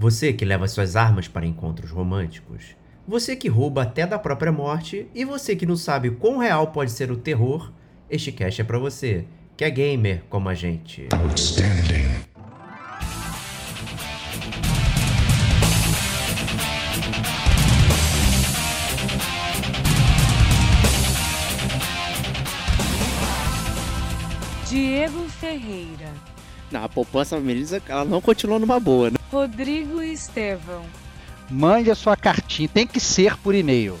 Você que leva suas armas para encontros românticos. Você que rouba até da própria morte. E você que não sabe quão real pode ser o terror. Este cast é para você, que é gamer como a gente. Outstanding. Diego Ferreira. Não, a poupança Melissa, ela não continuou numa boa, né? Rodrigo Estevão. Mande a sua cartinha, tem que ser por e-mail.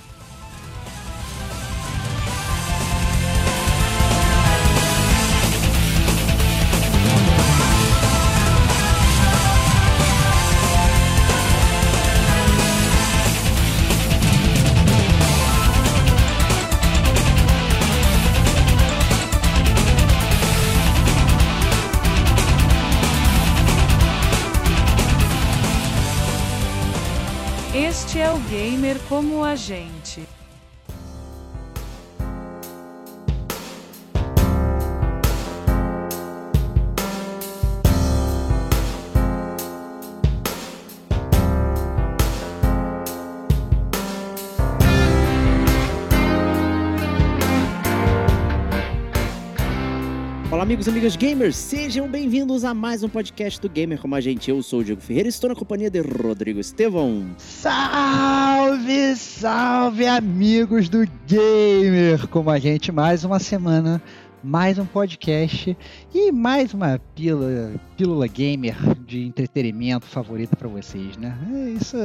Como a gente. Amigos e amigas gamers, sejam bem-vindos a mais um podcast do Gamer como a gente. Eu sou o Diego Ferreira e estou na companhia de Rodrigo Estevão. Salve, salve, amigos do Gamer como a gente. Mais uma semana, mais um podcast e mais uma pílula, pílula gamer de entretenimento favorita para vocês, né? É isso,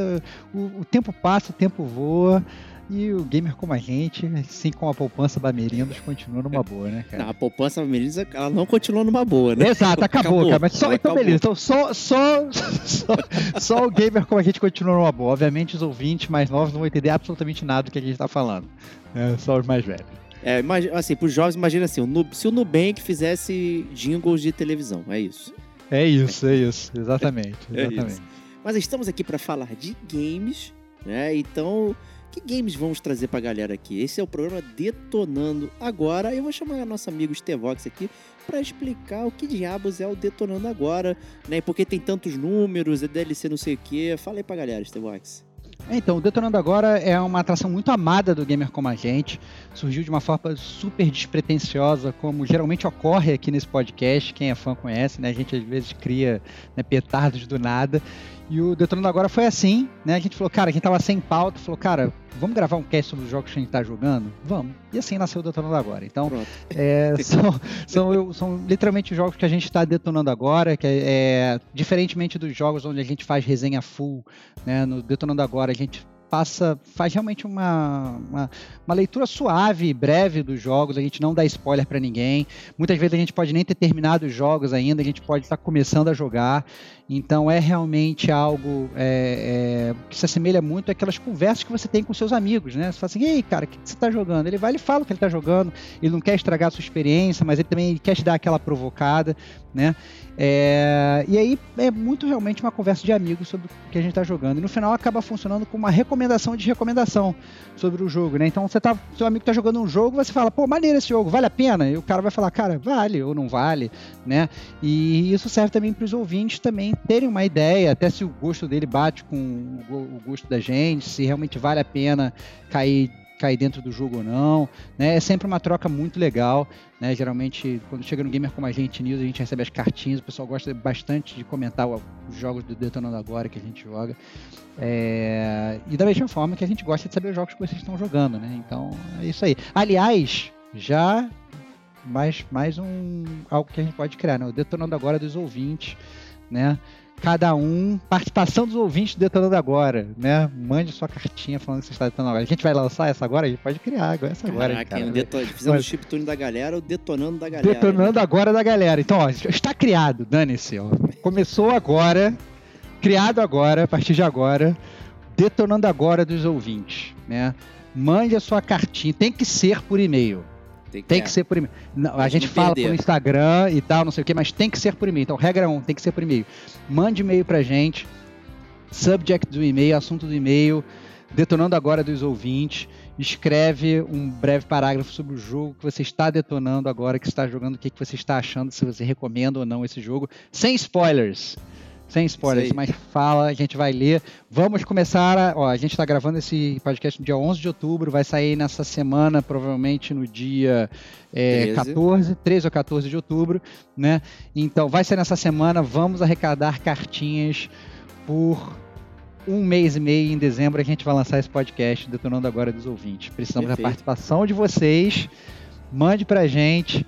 o, o tempo passa, o tempo voa. E o gamer como a gente, assim como a poupança Bamerindos, continua numa boa, né, cara? Não, a poupança Bamerindos, ela não continua numa boa, né? Exato, acabou, acabou cara. Mas só, então, acabou. beleza. Então, só, só, só, só, o gamer como a gente continua numa boa. Obviamente, os ouvintes mais novos não vão entender absolutamente nada do que a gente tá falando. É, só os mais velhos. É, assim, pros jovens, imagina assim, se o Nubank fizesse jingles de televisão, é isso. É isso, é isso, exatamente. exatamente. É isso. Mas estamos aqui para falar de games, né? Então, que games vamos trazer pra galera aqui? Esse é o programa Detonando Agora. Eu vou chamar a nossa amigo Stevox aqui para explicar o que diabos é o Detonando Agora, né? Porque tem tantos números, é DLC não sei o quê. Fala aí pra galera, Stevox. Então, o Detonando Agora é uma atração muito amada do gamer como a gente. Surgiu de uma forma super despretensiosa, como geralmente ocorre aqui nesse podcast. Quem é fã conhece, né? A gente às vezes cria né, petardos do nada. E o Detonando Agora foi assim, né? A gente falou, cara, a gente tava sem pauta, falou, cara, vamos gravar um cast sobre os jogos que a gente tá jogando? Vamos. E assim nasceu o Detonando Agora. Então, é, são, são, são, literalmente os jogos que a gente está detonando agora, que é, é, diferentemente dos jogos onde a gente faz resenha full, né? No Detonando Agora a gente passa, faz realmente uma, uma, uma, leitura suave, breve dos jogos, a gente não dá spoiler para ninguém. Muitas vezes a gente pode nem ter terminado os jogos ainda, a gente pode estar começando a jogar. Então é realmente algo é, é, que se assemelha muito àquelas conversas que você tem com seus amigos, né? Você fala assim, ei, cara, o que você está jogando? Ele vai, ele fala o que ele está jogando, ele não quer estragar a sua experiência, mas ele também quer te dar aquela provocada, né? É, e aí é muito realmente uma conversa de amigos sobre o que a gente está jogando. E no final acaba funcionando como uma recomendação de recomendação sobre o jogo, né? Então você tá, seu amigo está jogando um jogo, você fala, pô, maneiro esse jogo, vale a pena? E o cara vai falar, cara, vale ou não vale, né? E isso serve também para os ouvintes também terem uma ideia, até se o gosto dele bate com o gosto da gente, se realmente vale a pena cair cair dentro do jogo ou não, né? É sempre uma troca muito legal, né? Geralmente, quando chega no Gamer como a gente News, a gente recebe as cartinhas, o pessoal gosta bastante de comentar os jogos do Detonando Agora que a gente joga. É... E da mesma forma que a gente gosta de saber os jogos que vocês estão jogando, né? Então, é isso aí. Aliás, já mais, mais um algo que a gente pode criar, né? O Detonando Agora dos ouvintes, né? cada um, participação dos ouvintes detonando agora, né? Mande sua cartinha falando que você está detonando agora. A gente vai lançar essa agora? A gente pode criar essa agora. Caraca, cara. Deton... fizemos o chip tune da galera, o detonando da galera. Detonando né? agora da galera. Então, ó, está criado, dane-se, ó. Começou agora, criado agora, a partir de agora, detonando agora dos ouvintes, né? Mande a sua cartinha, tem que ser por e-mail tem que, tem que ser por e-mail. Não, a gente fala perder. por Instagram e tal, não sei o que, mas tem que ser por e-mail. Então, regra 1, um, tem que ser por e-mail. Mande e-mail pra gente, subject do e-mail, assunto do e-mail, detonando agora dos ouvintes. Escreve um breve parágrafo sobre o jogo que você está detonando agora, que está jogando, o que, que você está achando, se você recomenda ou não esse jogo, sem spoilers. Sem spoilers, mas fala, a gente vai ler. Vamos começar. A, ó, a gente está gravando esse podcast no dia 11 de outubro, vai sair nessa semana, provavelmente no dia é, 13. 14, 13 ou 14 de outubro, né? Então, vai sair nessa semana. Vamos arrecadar cartinhas por um mês e meio em dezembro. A gente vai lançar esse podcast detonando agora dos ouvintes. Precisamos da Perfeito. participação de vocês. Mande pra gente.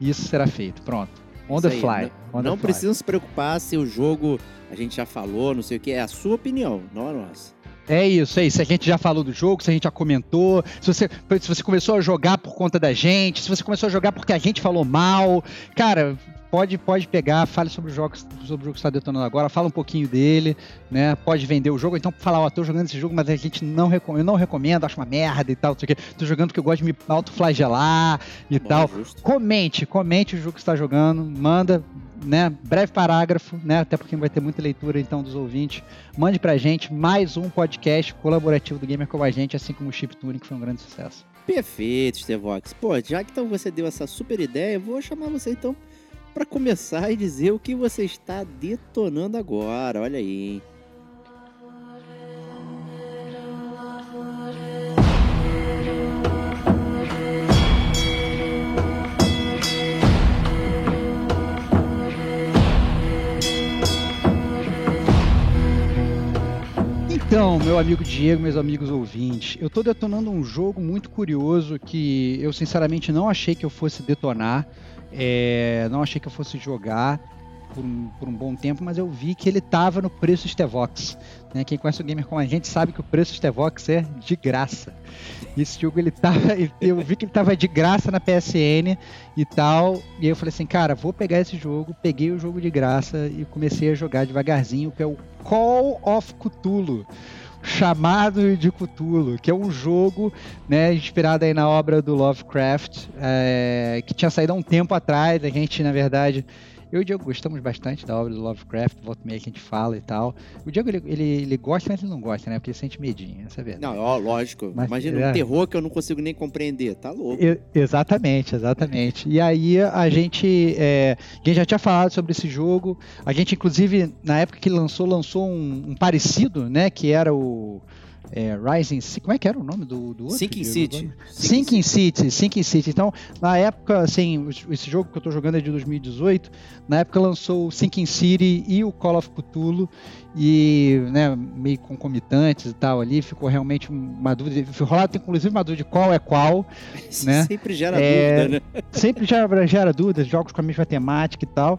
Isso será feito. Pronto. On the fly. On the Não fly. precisam se preocupar se o jogo a gente já falou, não sei o que, é a sua opinião, não a nossa. É isso, é isso. Se a gente já falou do jogo, se a gente já comentou, se você, se você começou a jogar por conta da gente, se você começou a jogar porque a gente falou mal. Cara, pode, pode pegar, fale sobre o jogo, sobre o jogo que está detonando agora, fala um pouquinho dele, né? Pode vender o jogo, então falar, ó, tô jogando esse jogo, mas a gente não recomenda, eu não recomendo, acho uma merda e tal, não sei o quê. Tô jogando porque eu gosto de me autoflagelar e Bom, tal. justo. Comente, comente o jogo que está jogando, manda, né, breve parágrafo, né, até porque vai ter muita leitura então dos ouvintes. Mande pra gente mais um podcast colaborativo do Gamer como a gente, assim como o Chip Tuning, que foi um grande sucesso. Perfeito, Stevox. Pô, já que então você deu essa super ideia, eu vou chamar você então para começar e dizer o que você está detonando agora. Olha aí, hein? Então, meu amigo Diego, meus amigos ouvintes, eu tô detonando um jogo muito curioso que eu sinceramente não achei que eu fosse detonar, é, não achei que eu fosse jogar por um, por um bom tempo, mas eu vi que ele tava no preço Stevox. Né? Quem conhece o gamer como a gente sabe que o preço Stevox é de graça. Esse jogo ele tava, eu vi que ele tava de graça na PSN e tal, e aí eu falei assim, cara, vou pegar esse jogo, peguei o jogo de graça e comecei a jogar devagarzinho, que é o Call of Cthulhu. Chamado de Cthulhu, que é um jogo né, inspirado aí na obra do Lovecraft, é, que tinha saído há um tempo atrás. A gente, na verdade, eu e o Diego gostamos bastante da obra do Lovecraft, volta meia que a gente fala e tal. O Diego, ele, ele, ele gosta, mas ele não gosta, né? Porque ele sente medinho, essa é verdade. Não, ó, lógico. Mas- Imagina é. um terror que eu não consigo nem compreender. Tá louco. Exatamente, exatamente. E aí a gente, é, a gente já tinha falado sobre esse jogo. A gente, inclusive, na época que lançou, lançou um, um parecido, né? Que era o é, Rising Como é que era o nome do, do outro? Sinking City. Sinking City, Sinking City. Então, na época, assim, esse jogo que eu tô jogando é de 2018. Na época lançou o Sinking City e o Call of Cthulhu. E, né, meio concomitantes e tal ali. Ficou realmente uma dúvida. Rolado, inclusive, uma dúvida de qual é qual né? Sempre gera É, dúvida, né? sempre gera, gera dúvidas, jogos com a mesma temática e tal.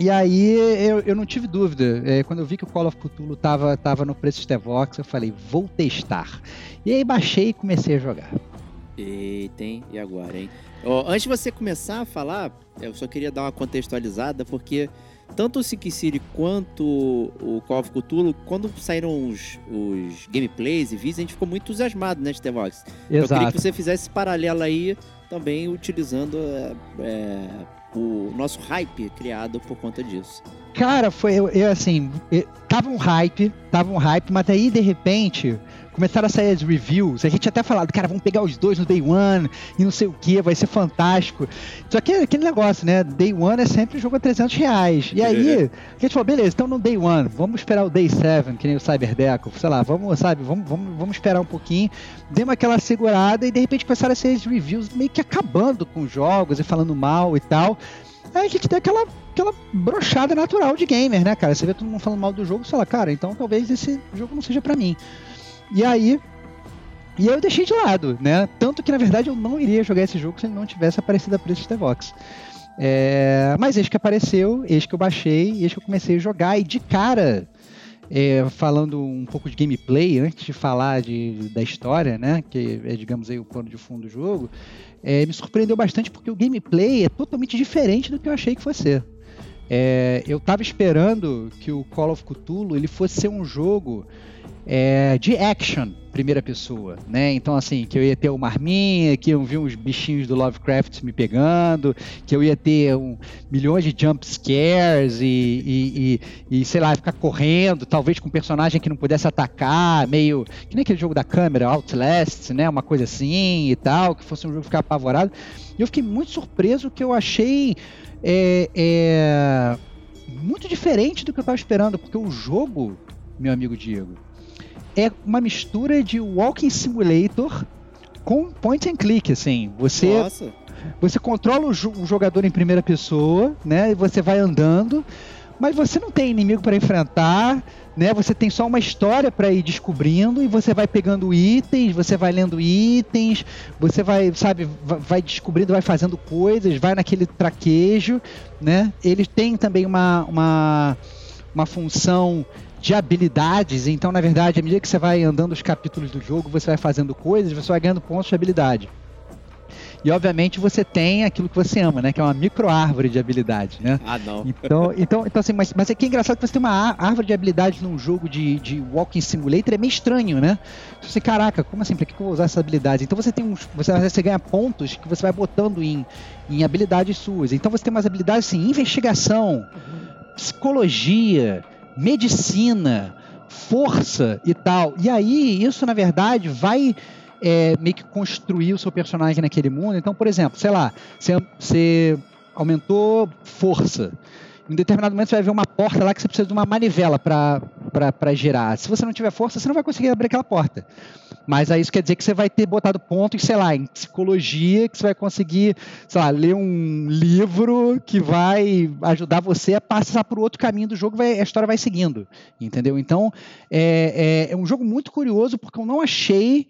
E aí eu, eu não tive dúvida. É, quando eu vi que o Call of Cthulhu tava, tava no preço de Stevox, eu falei, vou testar. E aí baixei e comecei a jogar. Eita, hein? E agora, hein? Antes de você começar a falar, eu só queria dar uma contextualizada, porque tanto o City quanto o Call of Cthulhu, quando saíram os, os gameplays e vídeos, a gente ficou muito entusiasmado, né, Stevox? Eu queria Exato. que você fizesse esse paralelo aí, também utilizando é, é, o nosso hype criado por conta disso. Cara, foi eu, eu, assim, eu- tava um hype, tava um hype, mas aí de repente começaram a sair as reviews. A gente até falado, cara, vamos pegar os dois no Day One e não sei o que, vai ser fantástico. Só que aquele negócio, né? Day One é sempre jogo a 300 reais. E aí, a gente falou, beleza, então no Day One, vamos esperar o Day 7, que nem o Cyberdeco, sei lá, vamos, sabe, vamos, vamos, vamos esperar um pouquinho. Demos aquela segurada e de repente começaram a ser as reviews meio que acabando com os jogos e falando mal e tal. Aí a gente deu aquela, aquela brochada natural de gamer, né, cara? Você vê todo mundo falando mal do jogo, você fala, cara, então talvez esse jogo não seja pra mim. E aí. E eu deixei de lado, né? Tanto que na verdade eu não iria jogar esse jogo se ele não tivesse aparecido a preço de. É, mas eis que apareceu, eis que eu baixei, eis que eu comecei a jogar e de cara, é, falando um pouco de gameplay, antes de falar de, da história, né? Que é, digamos aí, o plano de fundo do jogo, é, me surpreendeu bastante porque o gameplay é totalmente diferente do que eu achei que fosse ser. É, eu tava esperando que o Call of Cthulhu ele fosse ser um jogo é, de action, primeira pessoa, né? Então, assim, que eu ia ter uma arminha, que eu vi uns bichinhos do Lovecraft me pegando, que eu ia ter um, milhões de jump scares e, e, e, e, sei lá, ficar correndo, talvez com um personagem que não pudesse atacar, meio. que nem aquele jogo da câmera, Outlast, né? Uma coisa assim e tal, que fosse um jogo ficar apavorado. E eu fiquei muito surpreso que eu achei. É, é, muito diferente do que eu estava esperando, porque o jogo, meu amigo Diego, é uma mistura de Walking Simulator com point and click, assim. Você Nossa. você controla o, jo- o jogador em primeira pessoa, né? E você vai andando, mas você não tem inimigo para enfrentar, né? Você tem só uma história para ir descobrindo e você vai pegando itens, você vai lendo itens, você vai, sabe, va- vai descobrindo, vai fazendo coisas, vai naquele traquejo, né? Ele tem também uma, uma, uma função de habilidades, então na verdade, à medida que você vai andando os capítulos do jogo, você vai fazendo coisas, você vai ganhando pontos de habilidade. E obviamente você tem aquilo que você ama, né? Que é uma micro árvore de habilidade, né? Ah, não. Então, então, então assim, mas, mas é que é engraçado que você tem uma árvore de habilidade num jogo de, de Walking Simulator, é meio estranho, né? Você, caraca, como assim? Pra que que eu vou usar essa habilidade? Então você tem uns. Você, você ganha pontos que você vai botando em, em habilidades suas. Então você tem umas habilidades assim, investigação, psicologia, medicina, força e tal. E aí, isso, na verdade, vai é, meio que construir o seu personagem naquele mundo. Então, por exemplo, sei lá, você, aumentou força. Em determinado momento você vai ver uma porta lá que você precisa de uma manivela para girar. Se você não tiver força, você não vai conseguir abrir aquela porta. Mas aí isso quer dizer que você vai ter botado ponto em, sei lá, em psicologia, que você vai conseguir, sei lá, ler um livro que vai ajudar você a passar por outro caminho do jogo, vai, a história vai seguindo, entendeu? Então, é, é, é um jogo muito curioso, porque eu não achei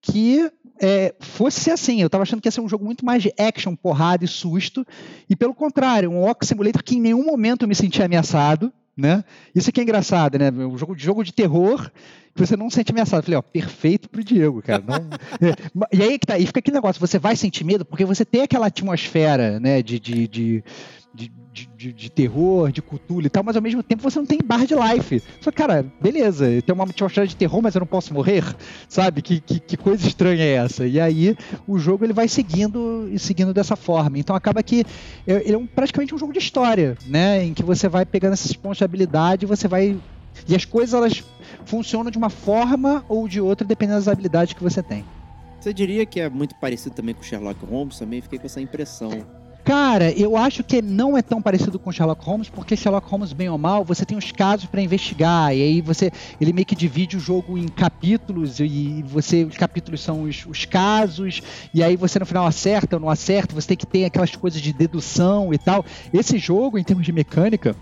que é, fosse assim. Eu tava achando que ia ser um jogo muito mais de action, porrada e susto. E pelo contrário, um Walk Simulator que em nenhum momento eu me senti ameaçado. Né? Isso aqui é engraçado, né? Um jogo jogo de terror que você não se sente ameaçado. Eu falei, ó, perfeito pro Diego, cara. Não- É, e aí que tá, e fica aquele negócio, você vai sentir medo porque você tem aquela atmosfera, né, de, de, de, de, de- de- terror, de cultura e tal, mas ao mesmo tempo você não tem bar de life. Só cara, beleza, tem uma atmosfera de terror, mas eu não posso morrer, sabe? Que, que, que coisa estranha é essa? E aí o jogo ele vai seguindo e seguindo dessa forma. Então acaba que é- ele é um- praticamente um jogo de história, né? Em que você vai pegando esses pontos de habilidade você vai. E as coisas elas funcionam de uma forma ou de outra, dependendo das habilidades que você tem. Você diria que é muito parecido também com Sherlock Holmes? Também fiquei com essa impressão. Cara, eu acho que não é tão parecido com Sherlock Holmes, porque Sherlock Holmes, bem ou mal, você tem os casos pra investigar, e aí você. Ele meio que divide o jogo em capítulos, e você. Os capítulos são os, os casos, e aí você no final acerta ou não acerta, você tem que ter aquelas coisas de dedução e tal. Esse jogo, em termos de mecânica.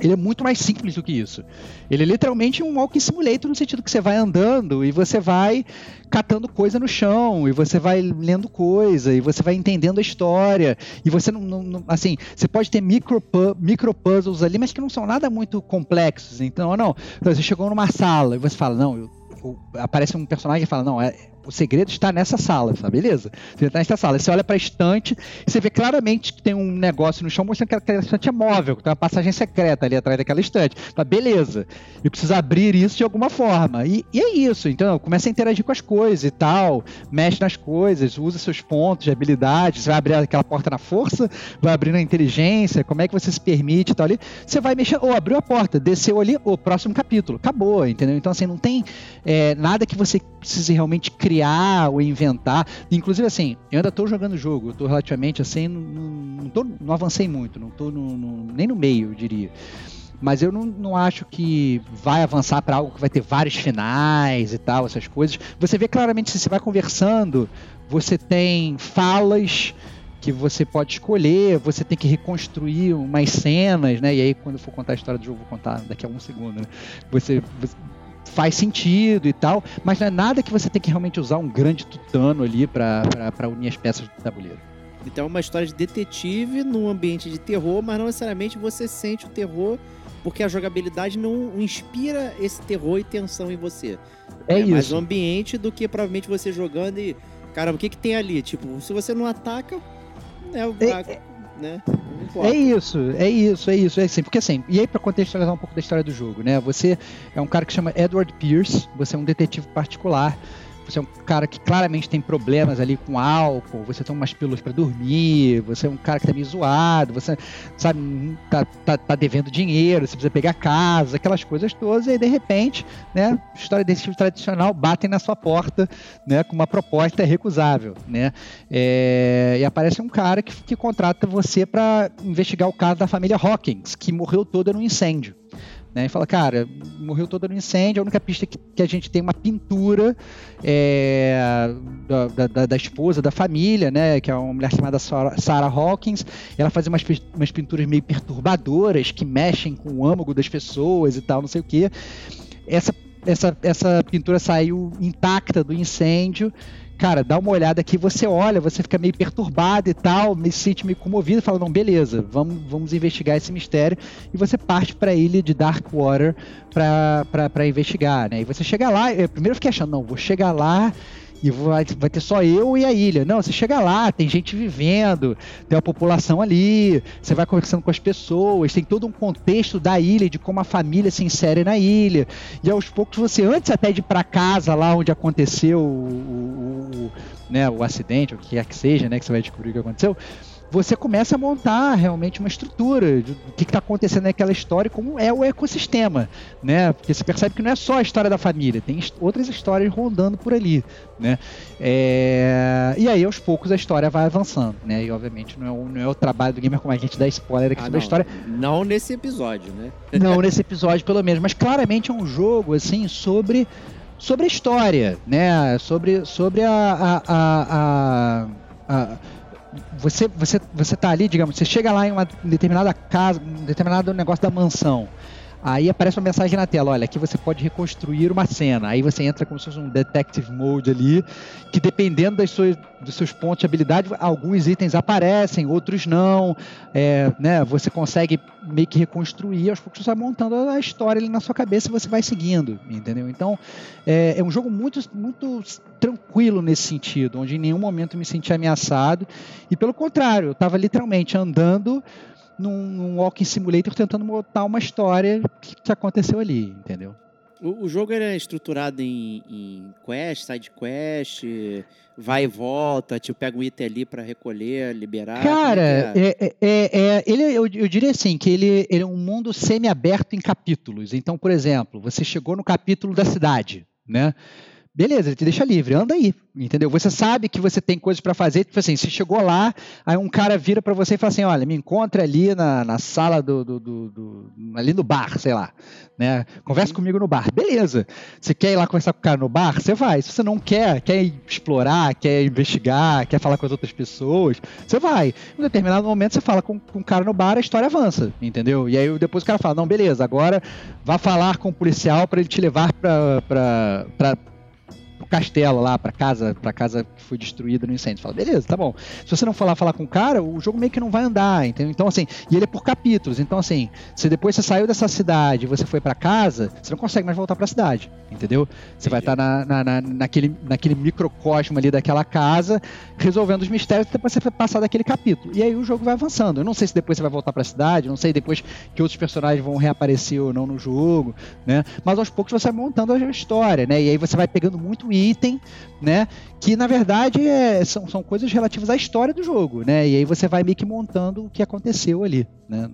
Ele é muito mais simples do que isso. Ele é literalmente um walking simulator no sentido que você vai andando e você vai catando coisa no chão, e você vai lendo coisa, e você vai entendendo a história, e você não, não- assim, você pode ter micro, micro puzzles ali, mas que não são nada muito complexos. Então, não, você chegou numa sala e você fala, não, eu- aparece um personagem e fala, não, é, o segredo está nessa sala, sabe? Beleza. Você está nessa sala. Você olha para a estante e você vê claramente que tem um negócio no chão mostrando que aquela estante é móvel, que tem uma passagem secreta ali atrás daquela estante. Fala, beleza. Eu preciso abrir isso de alguma forma. E, e é isso. Então, começa a interagir com as coisas e tal. Mexe nas coisas, usa seus pontos de habilidade. Você vai abrir aquela porta na força, vai abrir na inteligência, como é que você se permite e tal ali. Você vai mexer, ou abriu a porta, desceu ali, o próximo capítulo. Acabou, entendeu? Então, assim, não tem é, nada que você precise realmente criar ou inventar. Inclusive, assim, eu ainda estou jogando o jogo, eu tô relativamente assim, não, não, tô- não avancei muito, não no- nem no meio, eu diria. Mas eu não, não acho que vai avançar para algo que vai ter vários finais e tal, essas coisas. Você vê claramente, se você vai conversando, você tem falas que você pode escolher, você tem que reconstruir umas cenas, né? E aí, quando eu for contar a história do jogo, vou contar daqui a um segundo, né? Você, você- faz sentido e tal, mas não é nada que você tem que realmente usar um grande tutano ali para unir as peças do tabuleiro. Então é uma história de detetive num ambiente de terror, mas não necessariamente você sente o terror, porque a jogabilidade não inspira esse terror e tensão em você. É, mais isso. o ambiente do que provavelmente você jogando e. Caramba, o que, que tem ali? Tipo, se você não ataca, é o. É- a- né? É isso, é isso, é isso, é assim, porque assim, e aí pra contextualizar um pouco da história do jogo, né? Você é um cara que chama Edward Pierce, você é um detetive particular você é um cara que claramente tem problemas ali com álcool, você toma umas pílulas para dormir, você é um cara que tá meio zoado, você, sabe, tá, tá, tá, devendo dinheiro, você precisa pegar casa, aquelas coisas todas, e aí de repente, né, história desse tipo tradicional batem na sua porta, né, com uma proposta recusável, né, é, e aparece um cara que, que contrata você para investigar o caso da família Hawkins, que morreu toda num incêndio. Né, e fala, cara, morreu toda no incêndio, a única pista que, que a gente tem uma pintura é, da, da, da, esposa, da família, né, que é uma mulher chamada Sarah Hawkins, ela fazia umas, umas pinturas meio perturbadoras, que mexem com o âmago das pessoas e tal, não sei o que. Essa, essa, essa pintura saiu intacta do incêndio, cara, dá uma olhada aqui, você olha, você fica meio perturbado e tal, me sente meio comovido, fala, não, beleza, vamos, vamos investigar esse mistério, e você parte para a ilha de Darkwater para investigar, né? E você chega lá, eu primeiro fiquei achando, não, vou chegar lá e vai, vai ter só eu e a ilha. Não, você chega lá, tem gente vivendo, tem uma população ali, você vai conversando com as pessoas, tem todo um contexto da ilha, de como a família se insere na ilha. E aos poucos você, antes até de ir para casa lá onde aconteceu o, o, o, né, o acidente, o que quer que seja, né, que você vai descobrir o que aconteceu, você começa a montar realmente uma estrutura do que está acontecendo naquela história e como é o ecossistema, né? Porque você percebe que não é só a história da família, tem outras histórias rondando por ali, né? É... E aí, aos poucos, a história vai avançando, né? E, obviamente, não é o, não é o trabalho do gamer como a gente dá spoiler aqui ah, sobre não, a história. Não nesse episódio, né? Não nesse episódio, pelo menos. Mas, claramente, é um jogo, assim, sobre sobre a história, né? Sobre, sobre a, a, a, a você, você, você tá ali, digamos, você chega lá em uma determinada casa, um determinado negócio da mansão. Aí aparece uma mensagem na tela, olha, aqui você pode reconstruir uma cena. Aí você entra como se fosse um detective mode ali, que dependendo das suas, dos seus pontos de habilidade, alguns itens aparecem, outros não. É, né, você consegue meio que reconstruir, aos poucos você vai montando a história ali na sua cabeça e você vai seguindo, entendeu? Então, é, é um jogo muito, muito tranquilo nesse sentido, onde em nenhum momento me senti ameaçado. E pelo contrário, eu estava literalmente andando num, num walking simulator tentando montar uma história que, que aconteceu ali, entendeu? O, o jogo é estruturado em, em, quest, side quest, vai e volta, tipo, pega um item ali para recolher, liberar. Cara, é, é? É, é, é, ele, eu, eu, diria assim, que ele, ele é um mundo semi-aberto em capítulos. Então, por exemplo, você chegou no capítulo da cidade, né? Beleza, ele te deixa livre, anda aí, entendeu? Você sabe que você tem coisas para fazer, tipo assim, se chegou lá, aí um cara vira para você e fala assim, olha, me encontra ali na, na sala do, do, do, do, ali no bar, sei lá, né? Conversa uhum. comigo no bar, beleza? Você quer ir lá conversar com o cara no bar, você vai. Se você não quer, quer explorar, quer investigar, quer falar com as outras pessoas, você vai. Em um determinado momento você fala com, com o cara no bar, a história avança, entendeu? E aí depois o cara fala, não, beleza, agora vá falar com o policial para ele te levar para castelo lá, pra casa, pra casa que foi destruída no incêndio. Fala, beleza, tá bom. Se você não lá falar com o cara, o jogo meio que não vai andar, entendeu? Então, assim, e ele é por capítulos. Então, assim, se depois você saiu dessa cidade e você foi para casa, você não consegue mais voltar para a cidade, entendeu? Você vai estar tá na, na, na, naquele, naquele microcosmo ali daquela casa, resolvendo os mistérios depois você passar daquele capítulo. E aí o jogo vai avançando. Eu não sei se depois você vai voltar para a cidade, não sei depois que outros personagens vão reaparecer ou não no jogo, né? Mas aos poucos você vai montando a história, né? E aí você vai pegando muito item, né? Que na verdade é, são, são coisas relativas à história do jogo, né? E aí você vai meio que montando o que aconteceu ali, né?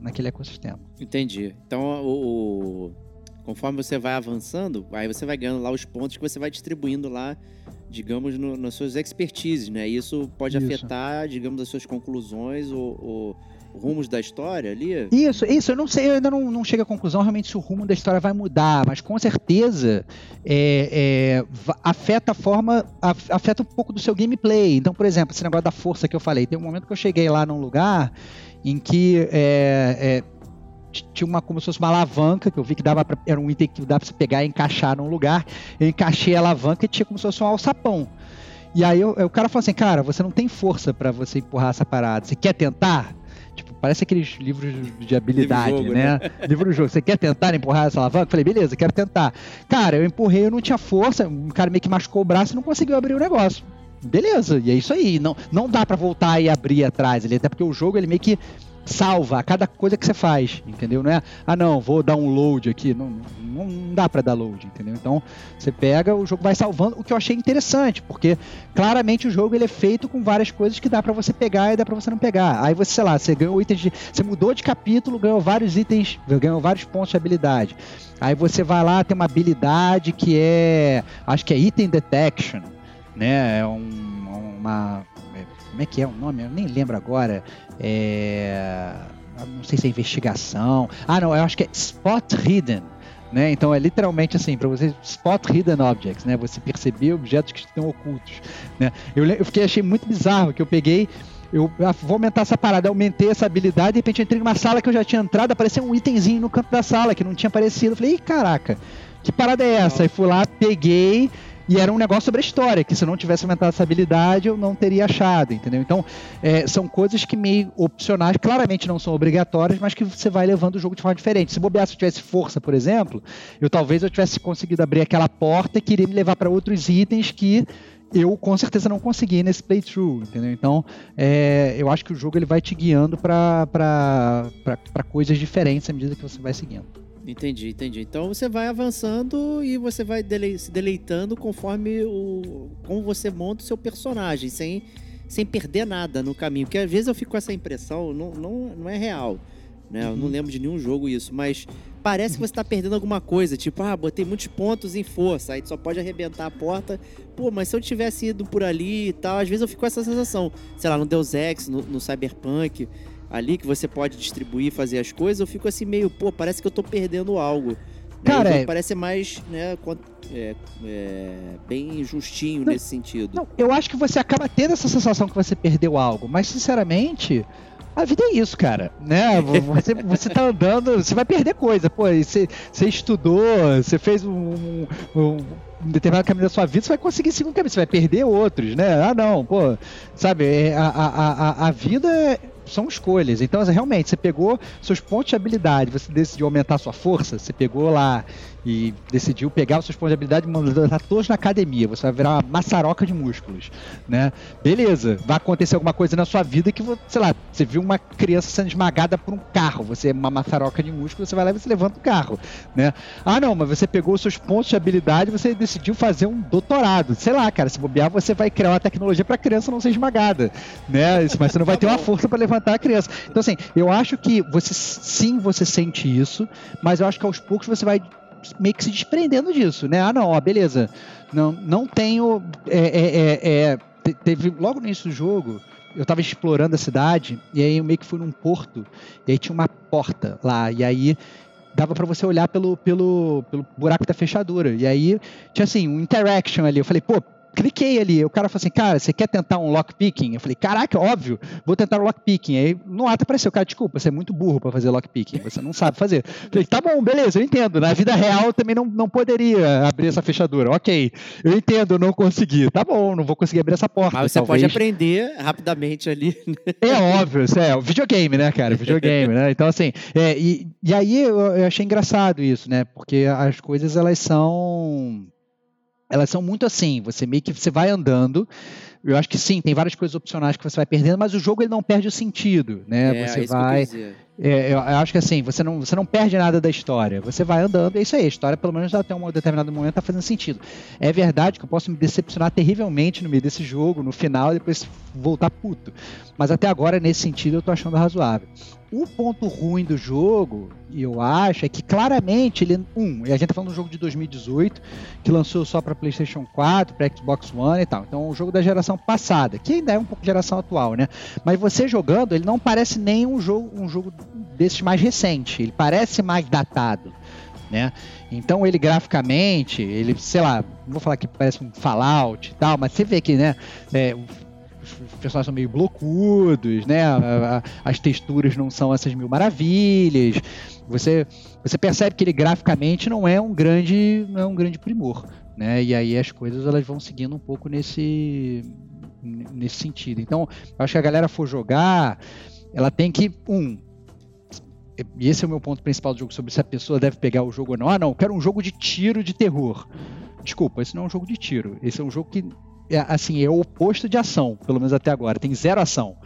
Naquele ecossistema. Entendi. Então o, o conforme você vai avançando, aí você vai ganhando lá os pontos que você vai distribuindo lá, digamos, no, nas suas expertises, né? Isso pode isso. afetar, digamos, as suas conclusões ou, ou rumos da história ali? Isso, isso, eu não sei, eu ainda não, não chego à conclusão realmente se o rumo da história vai mudar, mas com certeza é, é, afeta a forma, afeta um pouco do seu gameplay. Então, por exemplo, esse negócio da força que eu falei, tem um momento que eu cheguei lá num lugar em que é, é tinha uma como se fosse uma alavanca que eu vi que dava pra, era um item que dava para você pegar e encaixar num lugar. Eu encaixei a alavanca e tinha como se fosse um alçapão. E aí eu, o cara falou assim, cara, você não tem força para você empurrar essa parada. Você quer tentar? Parece aqueles livros de habilidade, livro jogo, né? né? livro do jogo. Você quer tentar empurrar essa alavanca? Eu falei, beleza, quero tentar. Cara, eu empurrei, eu não tinha força, um cara meio que machucou o braço e não conseguiu abrir o negócio. Beleza, e é isso aí. Não, não dá para voltar e abrir atrás ali, até porque o jogo ele meio que salva a cada coisa que você faz, entendeu? Não é, ah não, vou dar um load aqui, não, não, não dá para dar load, entendeu? Então você pega, o jogo vai salvando, o que eu achei interessante, porque claramente o jogo ele é feito com várias coisas que dá para você pegar e dá para você não pegar. Aí você, sei lá, você ganhou itens de, você mudou de capítulo, ganhou vários itens, ganhou vários pontos de habilidade. Aí você vai lá, tem uma habilidade que é, acho que é item detection, né? É um, uma como é que é o nome? Eu nem lembro agora. É, não sei se é investigação. Ah, não, eu acho que é Spot Hidden. Né? Então é literalmente assim, para você spot hidden objects, né? Você perceber objetos que estão ocultos, né? Eu, eu fiquei achei muito bizarro que eu peguei eu ah, vou aumentar essa parada, eu aumentei essa habilidade, de repente eu entrei numa sala que eu já tinha entrado, apareceu um itemzinho no canto da sala que não tinha aparecido. Eu falei, caraca, que parada é essa? Aí fui lá, peguei, e era um negócio sobre a história, que se eu não tivesse aumentado essa habilidade, eu não teria achado, entendeu? Então, é, são coisas que meio opcionais, claramente não são obrigatórias, mas que você vai levando o jogo de forma diferente. Se bobear, se eu tivesse força, por exemplo, eu talvez eu tivesse conseguido abrir aquela porta e queria me levar para outros itens que eu com certeza não consegui nesse playthrough, entendeu? Então, é, eu acho que o jogo ele vai te guiando para coisas diferentes à medida que você vai seguindo. Entendi, entendi. Então você vai avançando e você vai dele se deleitando conforme o como você monta o seu personagem, sem, sem perder nada no caminho. Porque às vezes eu fico com essa impressão, não, não, não é real. Né? Eu não uhum. lembro de nenhum jogo isso, mas parece que você está perdendo alguma coisa. Tipo, ah, botei muitos pontos em força, aí só pode arrebentar a porta. Pô, mas se eu tivesse ido por ali e tal, às vezes eu fico com essa sensação. Sei lá, no Deus Ex, no, no Cyberpunk ali que você pode distribuir, fazer as coisas, eu fico assim meio, pô, parece que eu tô perdendo algo. Né? Cara, é... parece mais, né, é, é, bem justinho não, nesse sentido. Não, eu acho que você acaba tendo essa sensação que você perdeu algo, mas sinceramente, a vida é isso, cara, né? Você, você tá andando, você vai perder coisa, pô, você, você estudou, você fez um, um, um determinado caminho da sua vida, você vai conseguir seguir um caminho, você vai perder outros, né? Ah, não, pô, sabe, é, a, a, a, a vida são escolhas. Então, realmente, você pegou seus pontos de habilidade, você decidiu aumentar sua força, você pegou lá e decidiu pegar os seus pontos de habilidade e mandar todos na academia. Você vai virar uma maçaroca de músculos, né? Beleza, vai acontecer alguma coisa na sua vida que, sei lá, você viu uma criança sendo esmagada por um carro, você é uma maçaroca de músculos, você vai lá e você levanta o carro, né? Ah, não, mas você pegou os seus pontos de habilidade e você decidiu fazer um doutorado. Sei lá, cara, se bobear, você vai criar uma tecnologia para a criança não ser esmagada, né? Mas você não vai ter uma força para levantar a criança. Então, assim, eu acho que você sim, você sente isso, mas eu acho que aos poucos você vai meio que se desprendendo disso, né? Ah, não, ó, beleza. Não, não tenho. É, é, é, é teve logo no início do jogo. Eu estava explorando a cidade e aí eu meio que fui num porto e aí tinha uma porta lá e aí dava para você olhar pelo, pelo, pelo buraco da fechadura. E aí tinha assim, um interaction ali. Eu falei, pô, cliquei ali. O cara falou assim, cara, você quer tentar um lockpicking? Eu falei, caraca, óbvio, vou tentar um lockpicking. Aí no ato apareceu, cara, desculpa, você é muito burro para fazer lockpicking, você não sabe fazer. Eu falei, tá bom, beleza, eu entendo. Na vida real eu também não, não poderia abrir essa fechadura. Ok, eu entendo, eu não consegui. Tá bom, não vou conseguir abrir essa porta. Mas você talvez. pode aprender rapidamente ali. Né? É óbvio, é o videogame, né, cara? Videogame, né? Então, assim, é, e, e aí eu, eu achei engraçado isso, né? Porque as coisas, elas são elas são muito assim, você meio que você vai andando. Eu acho que sim, tem várias coisas opcionais que você vai perdendo, mas o jogo ele não perde o sentido, né? É, você é vai. É, eu acho que assim, você não, você não perde nada da história. Você vai andando, é isso aí. A história, pelo menos até um determinado momento, tá fazendo sentido. É verdade que eu posso me decepcionar terrivelmente no meio desse jogo, no final, e depois voltar puto. Mas até agora, nesse sentido, eu tô achando razoável. O ponto ruim do jogo, eu acho, é que claramente ele. Um, e a gente tá falando de um jogo de 2018, que lançou só para PlayStation 4, para Xbox One e tal. Então, um jogo da geração passada, que ainda é um pouco geração atual, né? Mas você jogando, ele não parece nem um jogo, um jogo desses mais recente. Ele parece mais datado. Né? Então ele graficamente, ele, sei lá, não vou falar que parece um Fallout e tal, mas você vê que, né, é, os personagens são meio blocudos, né? As texturas não são essas mil maravilhas. Você, você percebe que ele graficamente não é um grande, não é um grande primor, né? E aí as coisas elas vão seguindo um pouco nesse nesse sentido. Então, acho que a galera for jogar, ela tem que um e esse é o meu ponto principal do jogo sobre se a pessoa deve pegar o jogo ou não. Ah, não, quero um jogo de tiro de terror. Desculpa, esse não é um jogo de tiro. Esse é um jogo que é, assim, é o oposto de ação, pelo menos até agora. Tem zero ação.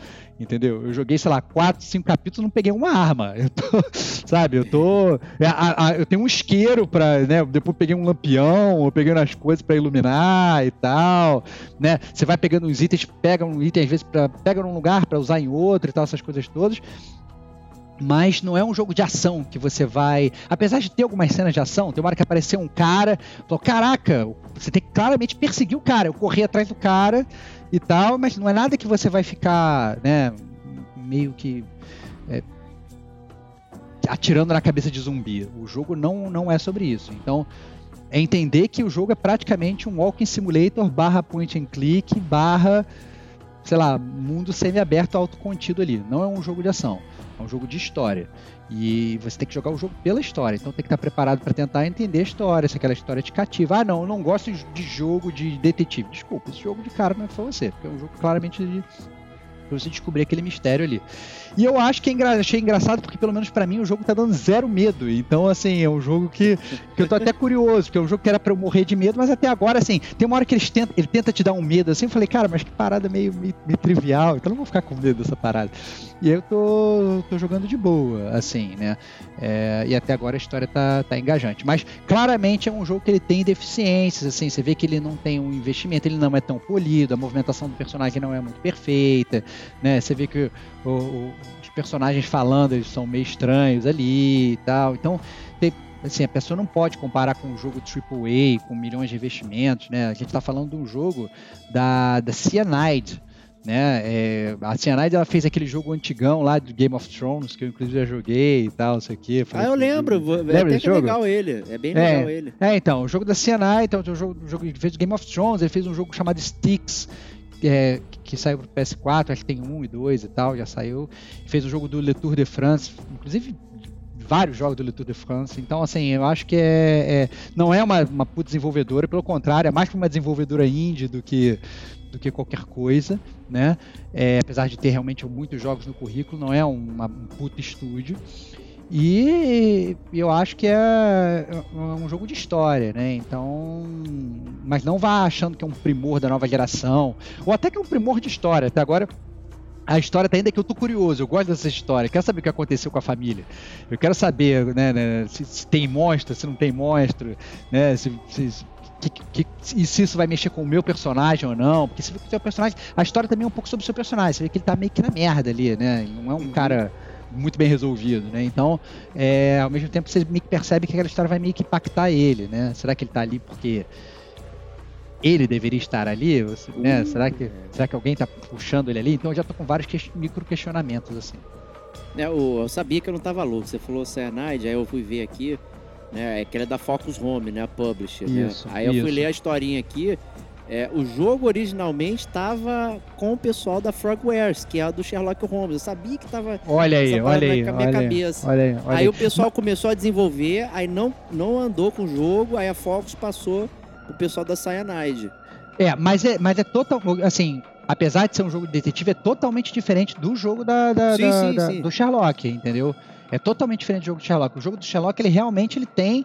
Entendeu? Eu joguei, sei lá, quatro, cinco capítulos não peguei uma arma. Eu tô, sabe, eu tô. é, a- a- eu tenho um isqueiro pra. Né, depois peguei um lampião, eu peguei umas coisas pra iluminar e tal. Né? Você vai pegando uns itens, pega um item, às vezes, pra, pega num lugar pra usar em outro e tal, essas coisas todas. Mas não é um jogo de ação que você vai. Apesar de ter algumas cenas de ação, tem uma hora que apareceu um cara, falou: Caraca, você tem que claramente perseguir o cara. Eu corri atrás do cara e tal, mas não é nada que você vai ficar, né, meio que. é, atirando na cabeça de zumbi. O jogo não, não é sobre isso. Então, é entender que o jogo é praticamente um walking simulator barra point and click barra sei lá, mundo semi-aberto autocontido ali. Não é um jogo de ação, é um jogo de história. E você tem que jogar o jogo pela história, então tem que estar preparado para tentar entender a história, se aquela história te cativa. Ah, não, eu não gosto de jogo de detetive. Desculpa, esse jogo de cara não é pra você, porque é um jogo claramente de pra você descobrir aquele mistério ali. E eu acho que é engra... achei engraçado porque pelo menos pra mim o jogo tá dando zero medo. Então assim, é um jogo que, que eu tô até curioso, porque é um jogo que era pra eu morrer de medo, mas até agora assim, tem uma hora que eles tentam, ele tenta te dar um medo assim, eu falei, cara, mas que parada meio, meio, meio trivial, então eu não vou ficar com medo dessa parada. E eu tô, tô jogando de boa, assim, né? É, e até agora a história tá, tá engajante. Mas claramente é um jogo que ele tem deficiências, assim, você vê que ele não tem um investimento, ele não é tão polido, a movimentação do personagem não é muito perfeita, né? Você vê que o- o- os personagens falando, eles são meio estranhos ali e tal. Então, tem- assim, a pessoa não pode comparar com um jogo AAA, com milhões de investimentos, né? A gente está falando de um jogo da, da Cyanide, né? É, a Cyanide ela fez aquele jogo antigão lá do Game of Thrones, que eu inclusive já joguei e tal, não sei o quê. Ah, eu lembro. vou- Lembra até desse que é legal ele. É bem É. legal ele. É, então, o jogo da Cyanide, então, um jogo, um jogo, ele fez Game of Thrones, ele fez um jogo chamado que, é, que saiu pro PS4, acho que tem um e dois e tal, já saiu. Fez o jogo do Le Tour de France, inclusive vários jogos do Le Tour de France. Então, assim, eu acho que é, é- não é uma, uma desenvolvedora, pelo contrário, é mais uma desenvolvedora indie do que do que qualquer coisa, né? É, apesar de ter realmente muitos jogos no currículo, não é uma, um puta estúdio. E eu acho que é um jogo de história, né? Então. Mas não vá achando que é um primor da nova geração. Ou até que é um primor de história. Até agora. A história tá ainda que eu tô curioso, eu gosto dessa história, quero saber o que aconteceu com a família. Eu quero saber, né, né, se, se tem monstro, se não tem monstro, né, se, se- que- que- e se isso vai mexer com o meu personagem ou não, porque se vê que o seu personagem, a história também é um pouco sobre o seu personagem, você vê que ele tá meio que na merda ali, né, não é um Uhum. cara muito bem resolvido, né, então, é, ao mesmo tempo você meio que percebe que aquela história vai meio que impactar ele, né, será que ele tá ali porque ele deveria estar ali, se- né, Uh. será que será que alguém tá puxando ele ali? Então eu já tô com vários ques- micro questionamentos, assim. É, o- eu sabia que eu não tava louco. Você falou Cyanide, aí eu fui ver aqui, né? É que ele é da Focus Home, né? A publisher, Isso, né? Aí eu fui isso. ler a historinha aqui. É, o jogo originalmente estava com o pessoal da Frogwares, que é a do Sherlock Holmes. Eu sabia que tava Olha aí, olha aí, na minha olha aí, cabeça. olha aí, olha Aí aí. o pessoal começou a desenvolver, aí não, não andou com o jogo, aí a Focus passou o pessoal da Cyanide. É, mas é, mas é total, assim, apesar de ser um jogo de detetive, é totalmente diferente do jogo da, da- Sim, da- sim, da- sim. do Sherlock, entendeu? É totalmente diferente do jogo do Sherlock. O jogo do Sherlock, ele realmente ele tem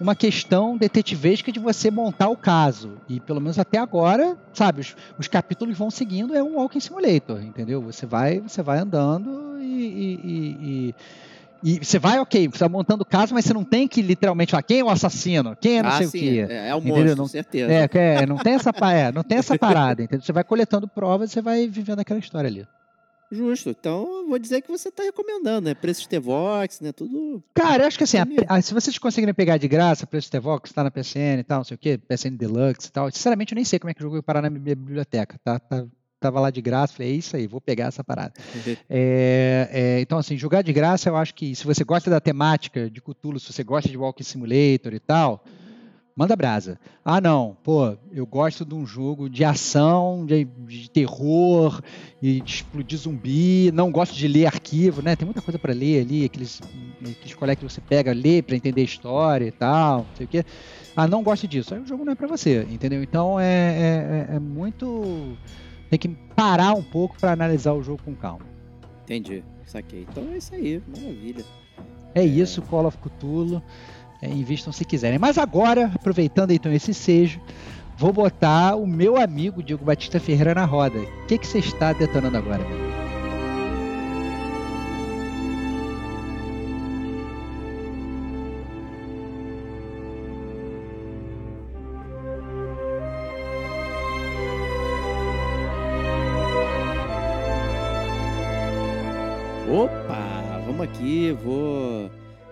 uma questão detetivesca de você montar o caso. E pelo menos até agora, sabe, os, os capítulos vão seguindo, é um Walking Simulator, entendeu? Você vai, você vai andando e- e- e- e e você vai, ok, você vai montando o caso, mas você não tem que literalmente falar quem é o assassino, quem é não ah, sei sim, o quê. é, é o monstro, Não- certeza. É, que é, não tem essa, é, não tem essa parada, entendeu? Você vai coletando provas e você vai vivendo aquela história ali. Justo. Então, eu vou dizer que você tá recomendando, né? Preços T-Vox, né? Tudo. Cara, eu acho que assim, a- a- se vocês conseguirem pegar de graça, preço Tevox, tá na PSN e tal, não sei o quê, PSN Deluxe e tal, sinceramente eu nem sei como é que o jogo vai parar na minha biblioteca, tá? tá tava lá de graça, falei, é isso aí, vou pegar essa parada. É, é, então, assim, jogar de graça, eu acho que se você gosta da temática de Cthulhu, se você gosta de Walking Simulator e tal, manda brasa. Ah, não, pô, eu gosto de um jogo de ação, de, de terror e de explodir zumbi, não gosto de ler arquivo, né? Tem muita coisa para ler ali, aqueles, aqueles colegas que você pega, lê para entender a história e tal, não sei o quê. Ah, não gosto disso. Aí o jogo não é para você, entendeu? Então é, é, é- é muito. Tem que parar um pouco para analisar o jogo com calma. Entendi. Saquei. Então é isso aí. Maravilha. É isso, Call of Cthulhu. É, invistam se quiserem. Mas agora, aproveitando então esse sejo, vou botar o meu amigo Diego Batista Ferreira na roda. O que, que você está detonando agora, amigo? Opa, vamos aqui, vou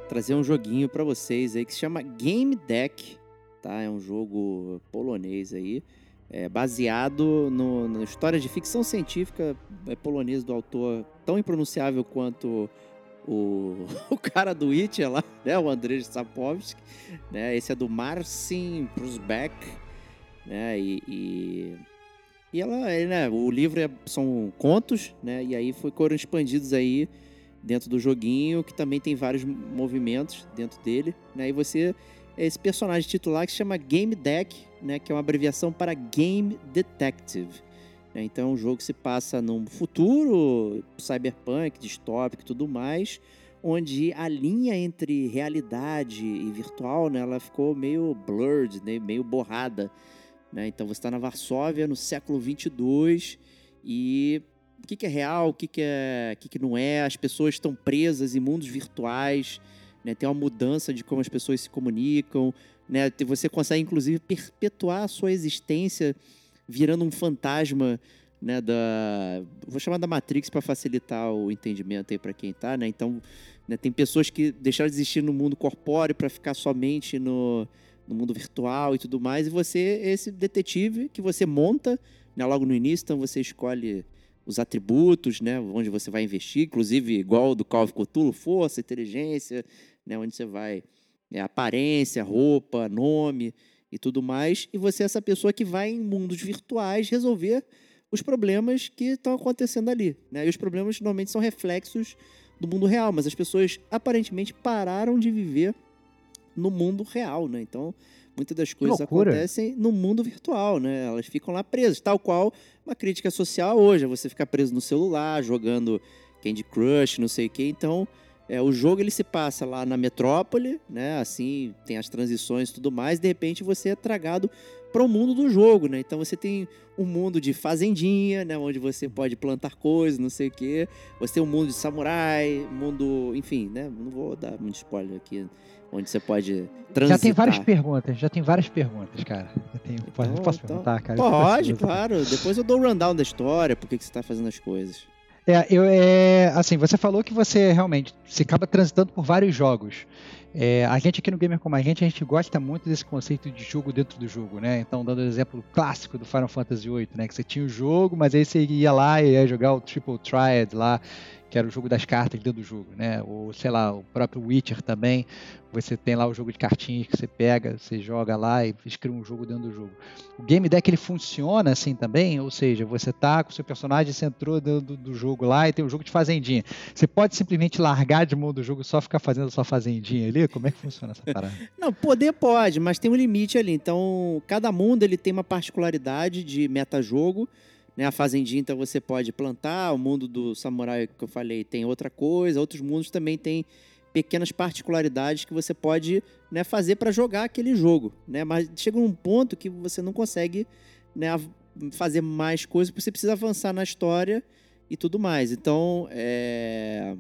trazer um joguinho pra vocês aí que se chama Game Deck, tá? É um jogo polonês aí, é baseado no, na história de ficção científica é, polonesa do autor tão impronunciável quanto o, o cara do Witcher lá, né? O Andrzej Sapkowski, né? Esse é do Marcin Prusbeck, né? E, e, e ela, é, né? O livro é- são contos, né? E aí foi, foram expandidos aí dentro do joguinho, que também tem vários movimentos dentro dele, né? E você é esse personagem titular que se chama Game Deck, né? Que é uma abreviação para Game Detective. né? Então, o jogo se passa num futuro cyberpunk, distópico e tudo mais, onde a linha entre realidade e virtual, né? Ela ficou meio blurred, né? meio borrada, né? Então, você está na Varsóvia no século 22 e o que, que é real, o que, que, é, o que, que não é. As pessoas estão presas em mundos virtuais, né? tem uma mudança de como as pessoas se comunicam. Né? Você consegue, inclusive, perpetuar a sua existência virando um fantasma né, da. Vou chamar da Matrix para facilitar o entendimento aí para quem tá, né? Então, né, tem pessoas que deixaram de existir no mundo corpóreo para ficar somente no, no mundo virtual e tudo mais. E você é esse detetive que você monta né, logo no início, então você escolhe os atributos, né, onde você vai investir, inclusive igual do of Cthulhu, força, inteligência, né, onde você vai é, aparência, roupa, nome e tudo mais, e você é essa pessoa que vai em mundos virtuais resolver os problemas que estão acontecendo ali, né? E os problemas normalmente são reflexos do mundo real, mas as pessoas aparentemente pararam de viver no mundo real, né? Então, muitas das coisas acontecem no mundo virtual, né? Elas ficam lá presas, tal qual uma crítica social hoje, é você ficar preso no celular, jogando Candy Crush, não sei o quê. Então, é, o jogo ele se passa lá na metrópole, né? Assim, tem as transições e tudo mais, de repente você é tragado para o mundo do jogo, né? Então você tem um mundo de fazendinha, né? Onde você pode plantar coisas, não sei o quê. Você tem um mundo de samurai, mundo, enfim, né? Não vou dar muito spoiler aqui, onde você pode transitar. Já tem várias perguntas, já tem várias perguntas, cara. Eu tenho, posso, Então, posso então, perguntar, cara? Pode, claro. Depois eu dou o rundown da história, por que que você está fazendo as coisas. É, eu, é, assim, você falou que você realmente se acaba transitando por vários jogos. É, a gente aqui no Gamer Como a Gente, a gente gosta muito desse conceito de jogo dentro do jogo, né? Então, dando o exemplo clássico do Final Fantasy VIII, né? Que você tinha o jogo, mas aí você ia lá e ia jogar o Triple Triad lá, que era o jogo das cartas dentro do jogo, né? Ou, sei lá, o próprio Witcher também, você tem lá o jogo de cartinhas que você pega, você joga lá e escreve um jogo dentro do jogo. O Game Deck, ele funciona assim também, ou seja, você tá com o seu personagem, você entrou dentro do, jogo lá e tem um jogo de fazendinha. Você pode simplesmente largar de mão do jogo e só ficar fazendo sua fazendinha ali? Como é que funciona essa parada? Não, poder pode, mas tem um limite ali. Então, cada mundo ele tem uma particularidade de metajogo. Né? A fazendinha, então, você pode plantar. O mundo do samurai, que eu falei, tem outra coisa. Outros mundos também têm pequenas particularidades que você pode né, fazer para jogar aquele jogo. Né? Mas chega um ponto que você não consegue né, fazer mais coisas, porque você precisa avançar na história e tudo mais. Então, é...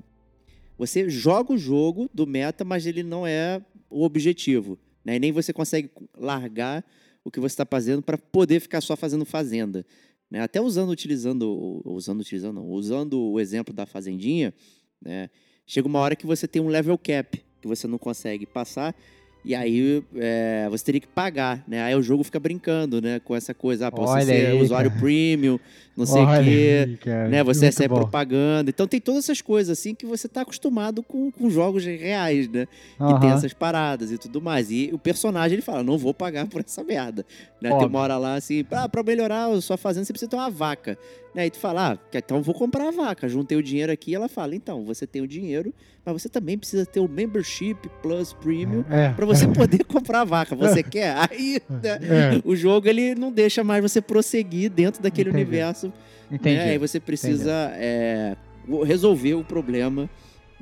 você joga o jogo do meta, mas ele não é o objetivo. Né? E nem você consegue largar o que você está fazendo para poder ficar só fazendo fazenda. Né? Até usando, utilizando, usando, utilizando, não, usando o exemplo da fazendinha, né? chega uma hora que você tem um level cap que você não consegue passar. E aí é, você teria que pagar, né? Aí o jogo fica brincando, né? Com essa coisa, ah, pra você ser aí, usuário cara. premium, não sei o quê aí, né? Você recebe bom. propaganda. Então tem todas essas coisas assim que você tá acostumado com, com jogos reais, né? Que tem essas paradas e tudo mais. E o personagem ele fala: não vou pagar por essa merda. Né? Tem uma hora lá assim, ah, pra melhorar a sua fazenda, você precisa ter uma vaca. Né? Aí tu fala, ah, que- então vou comprar a vaca. Juntei o dinheiro aqui, ela fala, então, você tem o dinheiro, mas você também precisa ter o membership plus premium É, pra você poder comprar a vaca. Você quer? Aí né, é, o jogo ele não deixa mais você prosseguir dentro daquele Entendi. universo entendi. né? Aí você precisa é, resolver o problema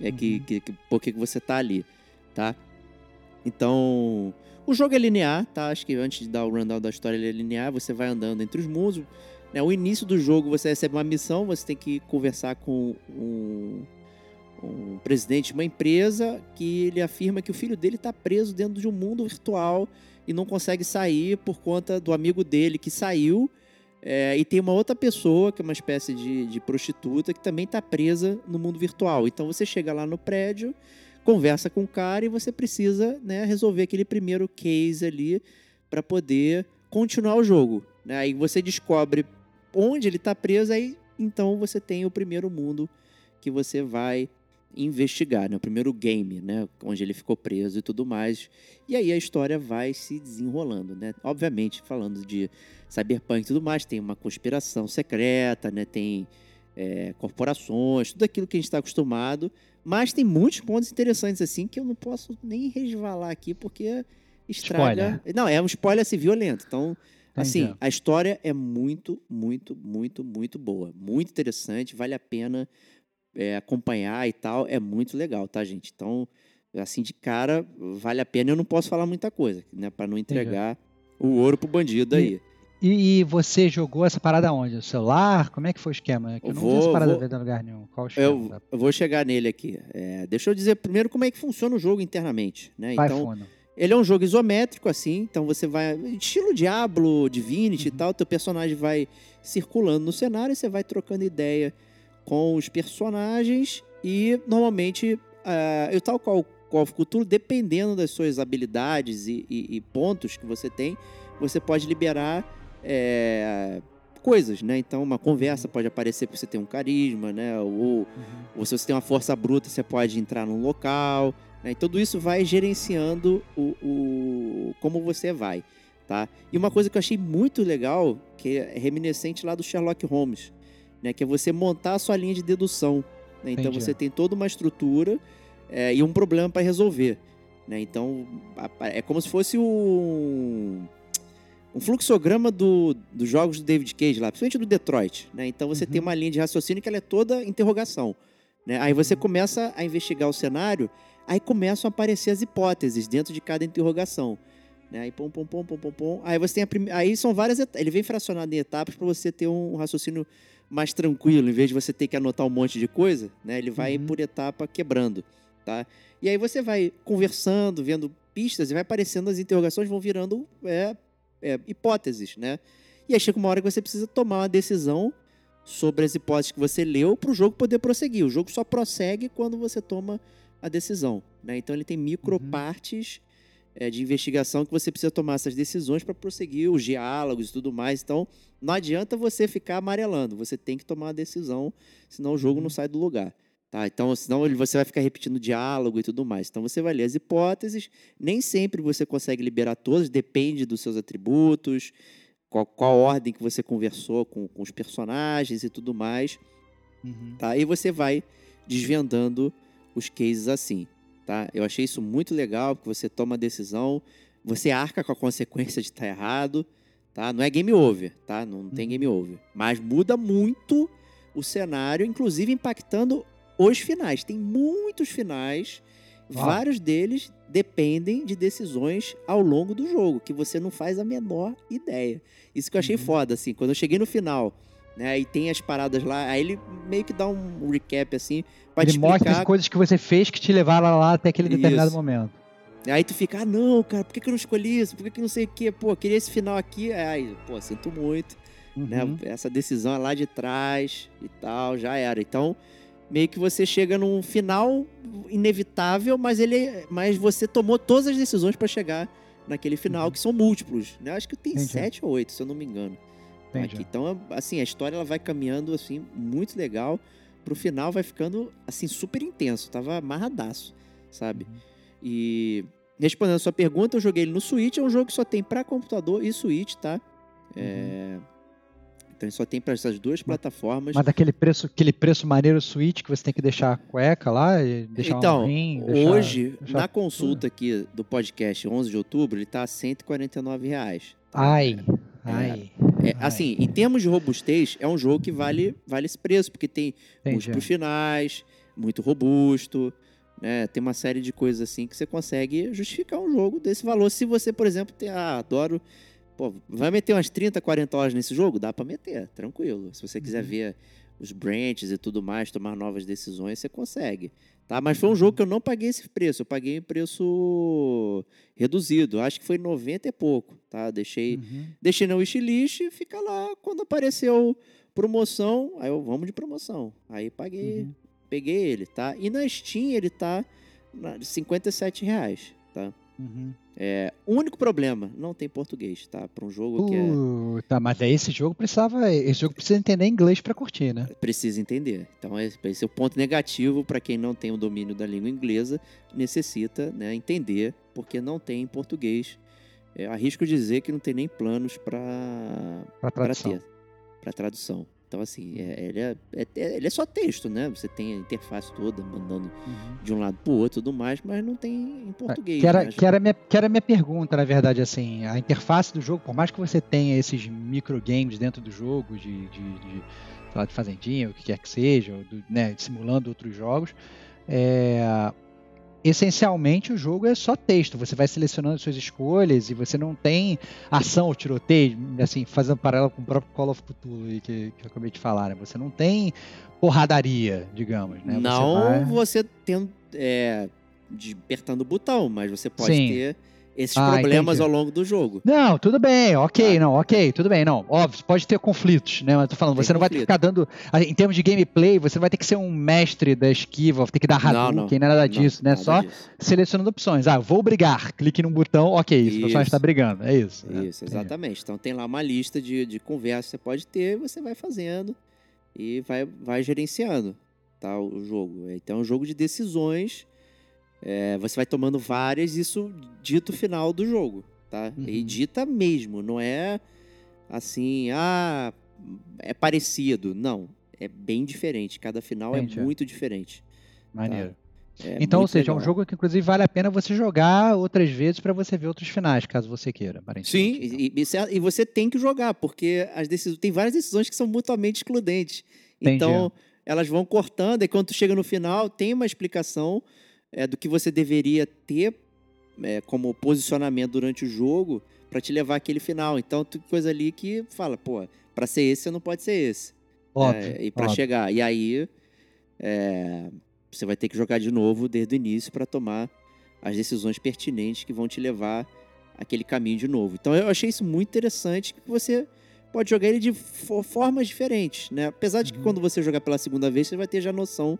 é, que, que, que, por que que você tá ali, tá? Então, O jogo é linear, tá? Acho que antes de dar o rundown da história, ele é linear. Você vai andando entre os mundos. Né? O início do jogo, você recebe uma missão, você tem que conversar com um, um presidente de uma empresa que ele afirma que o filho dele está preso dentro de um mundo virtual e não consegue sair por conta do amigo dele que saiu. É, e tem uma outra pessoa, que é uma espécie de, de prostituta, que também está presa no mundo virtual. Então você chega lá no prédio, conversa com o cara e você precisa né, resolver aquele primeiro case ali para poder continuar o jogo. Né? Aí você descobre onde ele está preso, aí então você tem o primeiro mundo que você vai investigar, né? O primeiro game, né? Onde ele ficou preso e tudo mais. E aí a história vai se desenrolando, né? Obviamente, falando de cyberpunk e tudo mais, tem uma conspiração secreta, né? Tem é, corporações, tudo aquilo que a gente está acostumado. Mas tem muitos pontos interessantes, assim, que eu não posso nem resvalar aqui, porque estraga... Spoiler. Não, é um spoiler assim, violento. Então, assim, Entendi. a história é muito, muito, muito, muito boa. Muito interessante, vale a pena é, acompanhar e tal, é muito legal, tá, gente? Então, assim, de cara, vale a pena. Eu não posso falar muita coisa, né? Pra não entregar o ouro pro bandido aí. E, e você jogou essa parada onde? No celular? Como é que foi o esquema? Que eu não vi Vou- essa parada vou- em lugar nenhum. Qual o esquema? Eu, eu vou chegar nele aqui. É, deixa eu dizer primeiro como é que funciona o jogo internamente, né? Vai Então, fundo. Ele é um jogo isométrico, assim, então você vai. Estilo Diablo, Divinity e Uhum. tal, teu personagem vai circulando no cenário e você vai trocando ideia com os personagens e normalmente, ah, eu tal qual Call of Cthulhu, dependendo das suas habilidades e, e- e pontos que você tem, você pode liberar é, coisas, né? Então uma conversa pode aparecer porque você tem um carisma, né? Ou, Uhum. ou se você tem uma força bruta, você pode entrar num local. Né? E tudo isso vai gerenciando o, o- como você vai, tá? E uma coisa que eu achei muito legal, que é reminiscente lá do Sherlock Holmes, né? Que é você montar a sua linha de dedução. né? Então Entendi. você tem toda uma estrutura é, e um problema para resolver. Né? Então é como se fosse um, um fluxograma do, dos jogos do David Cage lá, principalmente do Detroit. Né? Então você Uhum. tem uma linha de raciocínio que ela é toda interrogação. Né? Aí você começa a investigar o cenário, aí começam a aparecer as hipóteses dentro de cada interrogação. Né? Aí pom, pom, pom, pom, pom, pom. Aí você tem a prime... Aí são várias etapas. Ele vem fracionado em etapas para você ter um raciocínio mais tranquilo, em vez de você ter que anotar um monte de coisa, né? Ele vai Uhum. por etapa quebrando, tá? E aí você vai conversando, vendo pistas e vai aparecendo as interrogações, vão virando é, é, hipóteses, né? E aí chega uma hora que você precisa tomar uma decisão sobre as hipóteses que você leu para o jogo poder prosseguir. O jogo só prossegue quando você toma a decisão, né? Então ele tem micro Uhum. é, de investigação que você precisa tomar essas decisões para prosseguir os diálogos e tudo mais. Então não adianta você ficar amarelando, você tem que tomar a decisão, senão o jogo não sai do lugar. Tá? Então, senão você vai ficar repetindo diálogo e tudo mais. Então você vai ler as hipóteses, nem sempre você consegue liberar todas, depende dos seus atributos, qual, qual ordem que você conversou com, com os personagens e tudo mais. Uhum. Tá? E você vai desvendando os cases assim. Tá? Eu achei isso muito legal, porque você toma a decisão, você arca com a consequência de estar errado. Tá? Não é game over, tá? Não tem Uhum. game over. Mas muda muito o cenário, inclusive impactando os finais. Tem muitos finais, Uau. vários deles dependem de decisões ao longo do jogo, que você não faz a menor ideia. Isso que eu achei Uhum. foda, assim, quando eu cheguei no final, né, e tem as paradas lá, aí ele meio que dá um recap, assim, pra te Ele mostra explicar. as coisas que você fez que te levaram lá até aquele determinado Isso. momento. Aí tu fica, ah, não, cara, por que, que eu não escolhi isso? Por que, que não sei o quê? Pô, queria esse final aqui. Aí, pô, sinto muito. né? Uhum. Essa decisão é lá de trás e tal, já era. Então, meio que você chega num final inevitável, mas ele, mas você tomou todas as decisões pra chegar naquele final, Uhum. que são múltiplos, né? Acho que tem Entendi. sete ou oito, se eu não me engano. Entendi. Aqui. Então, assim, a história ela vai caminhando assim muito legal. Pro final vai ficando assim super intenso. Tava amarradaço, sabe? Uhum. E respondendo a sua pergunta, eu joguei ele no Switch. É um jogo que só tem pra computador e Switch, tá? É... Então ele só tem para essas duas plataformas. Mas daquele preço, aquele preço maneiro Switch que você tem que deixar a cueca lá e deixar então, um rim, deixar- hoje, deixar na consulta aqui do podcast 11 de outubro, ele tá a 149 reais. Ai, ai. É, ai. assim, em termos de robustez, é um jogo que vale, vale esse preço, porque tem múltiplos finais, muito robusto, né? Tem uma série de coisas assim que você consegue justificar um jogo desse valor. Se você, por exemplo, tem, ah, adoro. Pô, vai meter umas 30, 40 horas nesse jogo? Dá pra meter, tranquilo. Se você quiser Uhum. ver os branches e tudo mais, tomar novas decisões, você consegue. Tá? Mas foi um jogo que eu não paguei esse preço. Eu paguei em preço reduzido. Acho que foi 90 e pouco. Tá? Deixei, Uhum. deixei na wishlist e fica lá. Quando apareceu promoção, aí eu vamos de promoção. Aí paguei, Uhum. peguei ele, tá? E na Steam ele tá 57 reais? Uhum. É, o único problema, não tem português, tá? Para um jogo que é, Uh, tá, mas aí esse jogo precisava. Esse jogo precisa entender inglês pra curtir, né? precisa entender. Então esse esse é o ponto negativo para quem não tem o domínio da língua inglesa, necessita né, entender, porque não tem em português. É, arrisco dizer que não tem nem planos para Pra para tradução. ter, para tradução. Então assim, é- ele, é, é- ele é só texto, né? Você tem a interface toda mandando Uhum. de um lado pro outro e tudo mais, mas não tem em português. Que era, né? que, era minha, que era minha pergunta, na verdade, assim, a interface do jogo, por mais que você tenha esses microgames dentro do jogo, de, de, de, sei lá, de fazendinha, o que quer que seja, ou do- né, simulando outros jogos, é, essencialmente o jogo é só texto, você vai selecionando suas escolhas e você não tem ação ou tiroteio, assim, fazendo paralelo com o próprio Call of Cthulhu que, que eu acabei de falar, né? Você não tem porradaria, digamos, né? Você Não vai- você tendo, é, de apertando o botão, mas você pode Sim. ter esses Ah, problemas entendi. ao longo do jogo. Não, tudo bem, ok, Tá. não, ok, tudo bem, não. Óbvio, pode ter conflitos, né? Mas eu tô falando, Tem você não vai ter que conflito. ficar dando. assim, Em termos de gameplay, você vai ter que ser um mestre da esquiva, ter que dar Não, Hadouken, não. não, é nada disso, né? nada Só disso. selecionando opções. Ah, vou brigar, clique num botão, ok, isso, o personagem Isso. tá brigando, é isso. né? Isso, exatamente. Então tem lá uma lista de, de conversas que você pode ter e você vai fazendo e vai, vai gerenciando tá, o jogo. Então é um jogo de decisões. É, você vai tomando várias, isso dita o final do jogo, tá? E Uhum. dita mesmo, não é assim, ah, é parecido. Não, é bem diferente. Cada final Entendi. é muito diferente. Maneiro. É então, ou seja, é um legal. jogo que inclusive vale a pena você jogar outras vezes pra você ver outros finais, caso você queira. Sim, então. e, e cê- e você tem que jogar, porque as decisões, tem várias decisões que são mutuamente excludentes. Entendi. Então, elas vão cortando, e quando chega no final, tem uma explicação é, do que você deveria ter é, como posicionamento durante o jogo para te levar àquele final. Então, tem coisa ali que fala, pô, para ser esse, você não pode ser esse. Óbvio. É, e para chegar. E aí, é, você vai ter que jogar de novo desde o início para tomar as decisões pertinentes que vão te levar aquele caminho de novo. Então eu achei isso muito interessante que você pode jogar ele de fo- formas diferentes, né? Apesar de que Uhum. quando você jogar pela segunda vez, você vai ter já noção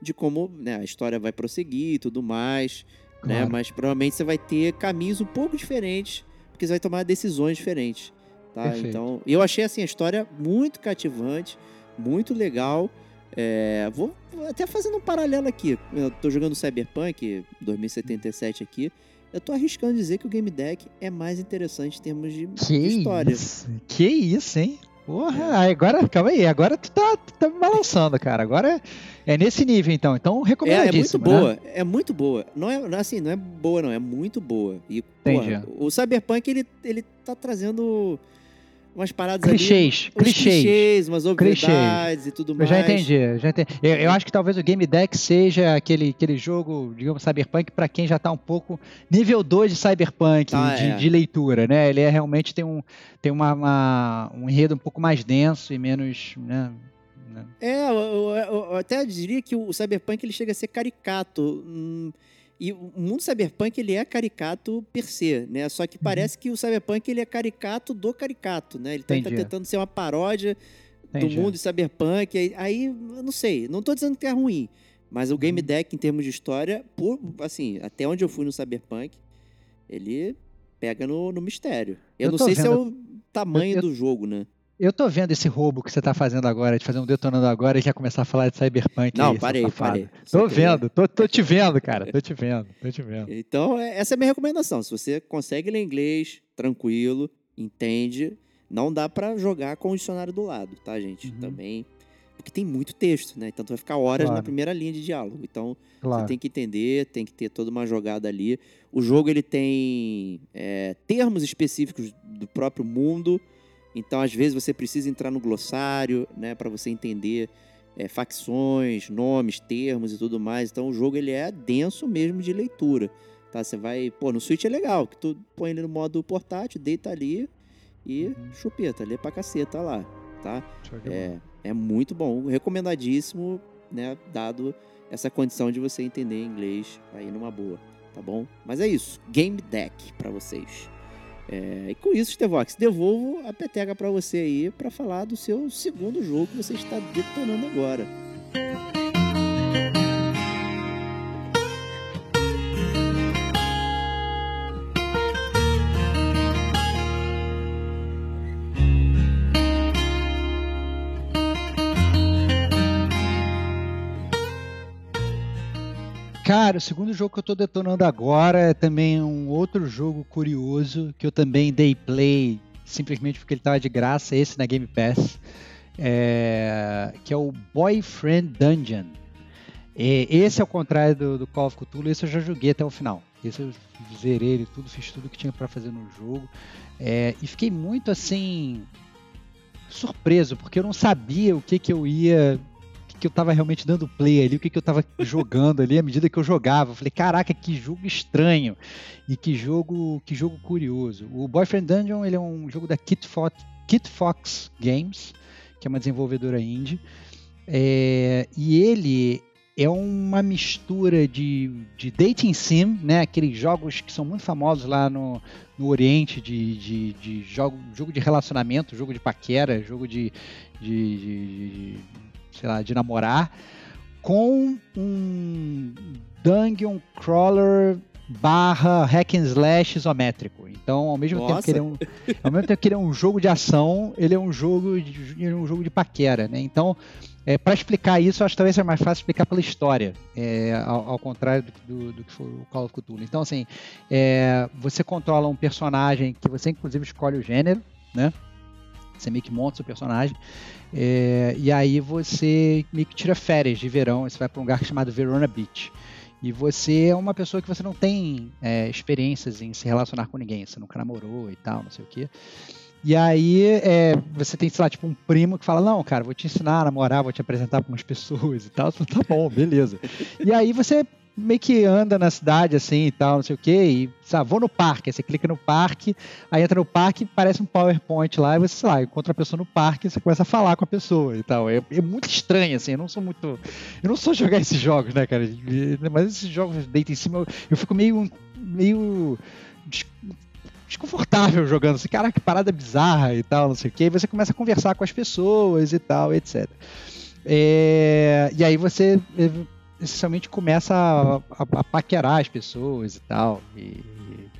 de como né, a história vai prosseguir e tudo mais, né? Claro. Mas provavelmente você vai ter caminhos um pouco diferentes, porque você vai tomar decisões diferentes, tá? Perfeito. Então, eu achei assim a história muito cativante, muito legal. É, vou até fazendo um paralelo aqui. Eu tô jogando Cyberpunk 2077 aqui. Eu tô arriscando dizer que o Game Deck é mais interessante em termos de, Que história. isso? Que isso, hein? Porra, aí agora, calma aí, agora tu tá, tu tá me balançando, cara. Agora é nesse nível, então. Então, É, é muito né? boa, é muito boa. Não é não é assim, não é boa, não, é muito boa. E porra, o Cyberpunk ele, ele tá trazendo umas paradas ali, Clichês, uns clichês. clichês, umas obviedades e tudo Eu mais. já entendi, eu já entendi. Eu, eu acho que talvez o Game Deck seja aquele, aquele jogo, digamos, Cyberpunk, pra quem já tá um pouco nível 2 de Cyberpunk, Ah, de, é. de leitura, né? Ele é realmente tem um, tem uma, uma- um enredo um pouco mais denso e menos, né? né? É, eu, eu- eu até diria que o Cyberpunk ele chega a ser caricato. hum, e o mundo Cyberpunk ele é caricato per se, né? Só que parece que o Cyberpunk ele é caricato do caricato, né? Ele tá, tá tentando ser uma paródia Entendi. do mundo de Cyberpunk. Aí, aí, eu não sei, não tô dizendo que é ruim, mas o Game Uhum. Deck em termos de história, por, assim, até onde eu fui no Cyberpunk, ele pega no, no mistério. Eu, Eu não sei se é vendo- o tamanho eu- do jogo, né? Eu tô vendo esse roubo que você tá fazendo agora, de fazer um detonando agora e já começar a falar de Cyberpunk. Não, aí, parei, parei. Tô queria- vendo, tô, tô te vendo, cara. Tô te vendo, tô te vendo. Então, é- essa é a minha recomendação. Se você consegue ler inglês, tranquilo, entende, não dá pra jogar com o dicionário do lado, tá, gente? Uhum. Também. Porque tem muito texto, né? Então tu vai ficar horas na Claro. primeira linha de diálogo. Então, Claro. você tem que entender, tem que ter toda uma jogada ali. O jogo, ele tem é, termos específicos do próprio mundo. Então, às vezes, você precisa entrar no glossário, né? Pra você entender é, facções, nomes, termos e tudo mais. Então o jogo ele é denso mesmo de leitura. Tá? Você vai. Pô, no Switch é legal, que tu põe ele no modo portátil, deita ali e Uhum. chupeta, lê pra caceta lá. Tá? É, é muito bom, recomendadíssimo, né? Dado essa condição de você entender inglês aí numa boa, tá bom? Mas é isso, Game Deck pra vocês. É, e com isso, Stevox, devolvo a peteca pra você aí pra falar do seu segundo jogo que você está detonando agora. Cara, o segundo jogo que eu tô detonando agora é também um outro jogo curioso que eu também dei play simplesmente porque ele tava de graça, esse na Game Pass, é, que é o Boyfriend Dungeon. E esse, ao contrário do, do Call of Cthulhu, esse eu já joguei até o final. Esse eu zerei ele tudo, fiz tudo que tinha pra fazer no jogo. É, e fiquei muito assim surpreso, porque eu não sabia o que, que eu ia que, eu tava realmente dando play ali, o que, que eu tava jogando ali à medida que eu jogava. Eu falei, caraca, que jogo estranho e que jogo, que jogo curioso. O Boyfriend Dungeon ele é um jogo da Kit Fox, Kit Fox Games, que é uma desenvolvedora indie, É, e ele é uma mistura de, de dating sim, né? Aqueles jogos que são muito famosos lá no, no Oriente de, de, de jogo, jogo de relacionamento, jogo de paquera, jogo de, de- de- sei lá, de namorar, com um dungeon crawler barra hack and slash isométrico. Então, ao mesmo tempo que ele é um, ao mesmo tempo que ele é um jogo de ação, ele é um jogo de, ele é um jogo de paquera, né? Então, é, para explicar isso, eu acho que talvez seja mais fácil explicar pela história, é, ao, ao contrário do, que- do- do que foi o Call of Cthulhu. Então, assim, é, você controla um personagem que você inclusive escolhe o gênero, né? Você meio que monta o seu personagem. é, e aí você meio que tira férias de verão. Você vai para um lugar chamado Verona Beach. E você é uma pessoa que você não tem é, experiências em se relacionar com ninguém. Você nunca namorou e tal, não sei o quê. E aí é, você tem, sei lá, tipo um primo que fala, não, cara, vou te ensinar a namorar, vou te apresentar para umas pessoas e tal. Você fala, tá bom, beleza. E aí você meio que anda na cidade assim e tal, não sei o quê, e sabe, vou no parque, aí você clica no parque, aí entra no parque, parece um PowerPoint lá, e você, sei lá, encontra a pessoa no parque você começa a falar com a pessoa e tal. É, é muito estranho, assim, eu não sou muito. Eu não sou jogar esses jogos, né, cara? Mas esses jogos deita em cima, eu, eu fico meio. meio. des- desconfortável jogando assim, cara, que parada bizarra e tal, não sei o quê. E você começa a conversar com as pessoas e tal, etc. É, e aí você essencialmente começa a, a- a paquerar as pessoas e tal. E,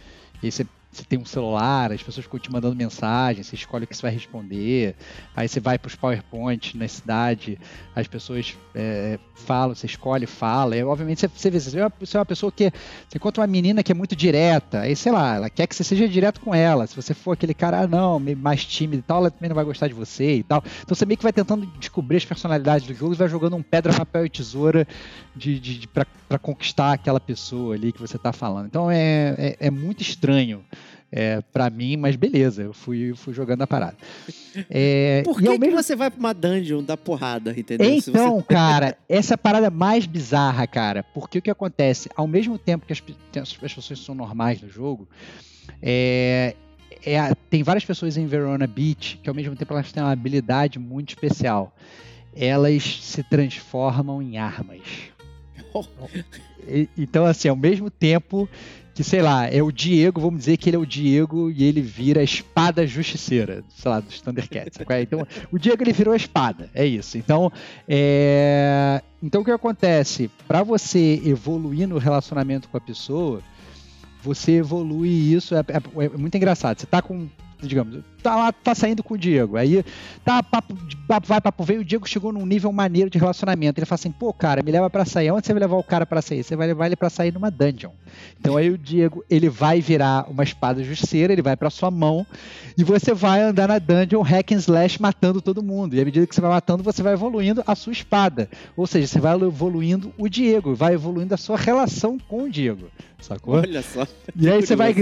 e aí você, você tem um celular, as pessoas ficam te mandando mensagem, você escolhe o que você vai responder. Aí você vai para os PowerPoint na cidade, as pessoas é, falam, você escolhe, fala. E, obviamente você, você vê, você é, uma, você é uma pessoa que. Você encontra uma menina que é muito direta, aí sei lá, ela quer que você seja direto com ela. Se você for aquele cara, ah, não, mais tímido e tal, ela também não vai gostar de você e tal. Então você meio que vai tentando descobrir as personalidades do jogo e vai jogando um pedra, papel e tesoura de, de, de, para conquistar aquela pessoa ali que você tá falando. Então é, é, é muito estranho é, para mim, mas beleza, eu fui, fui jogando a parada. É, Por que, que você vai pra uma dungeon da porrada, entendeu? Então, cara, essa é a parada mais bizarra, cara. Porque o que acontece? Ao mesmo tempo que as, as as pessoas são normais no jogo, é, é tem várias pessoas em Verona Beach que ao mesmo tempo elas têm uma habilidade muito especial. Elas se transformam em armas. Oh. E- Então, assim, ao mesmo tempo que, sei lá, é o Diego, vamos dizer que ele é o Diego e ele vira a espada justiceira, sei lá, dos Thundercats. é? Então, o Diego ele virou a espada, é isso. Então, é... então o que acontece? Para você evoluir no relacionamento com a pessoa, você evolui isso, é, é- é muito engraçado. Você tá com, digamos, tá lá, tá saindo com o Diego, aí tá papo, papo vai, papo vem, o Diego chegou num nível maneiro de relacionamento. Ele fala assim, pô, cara, me leva pra sair. Onde você vai levar o cara pra sair? Você vai levar ele pra sair numa dungeon. Então aí o Diego, ele vai virar uma espada justiceira, ele vai pra sua mão e você vai andar na dungeon hack and slash matando todo mundo. E à medida que você vai matando, você vai evoluindo a sua espada. Ou seja, você vai evoluindo o Diego, vai evoluindo a sua relação com o Diego. Sacou? Olha só. E aí você vai,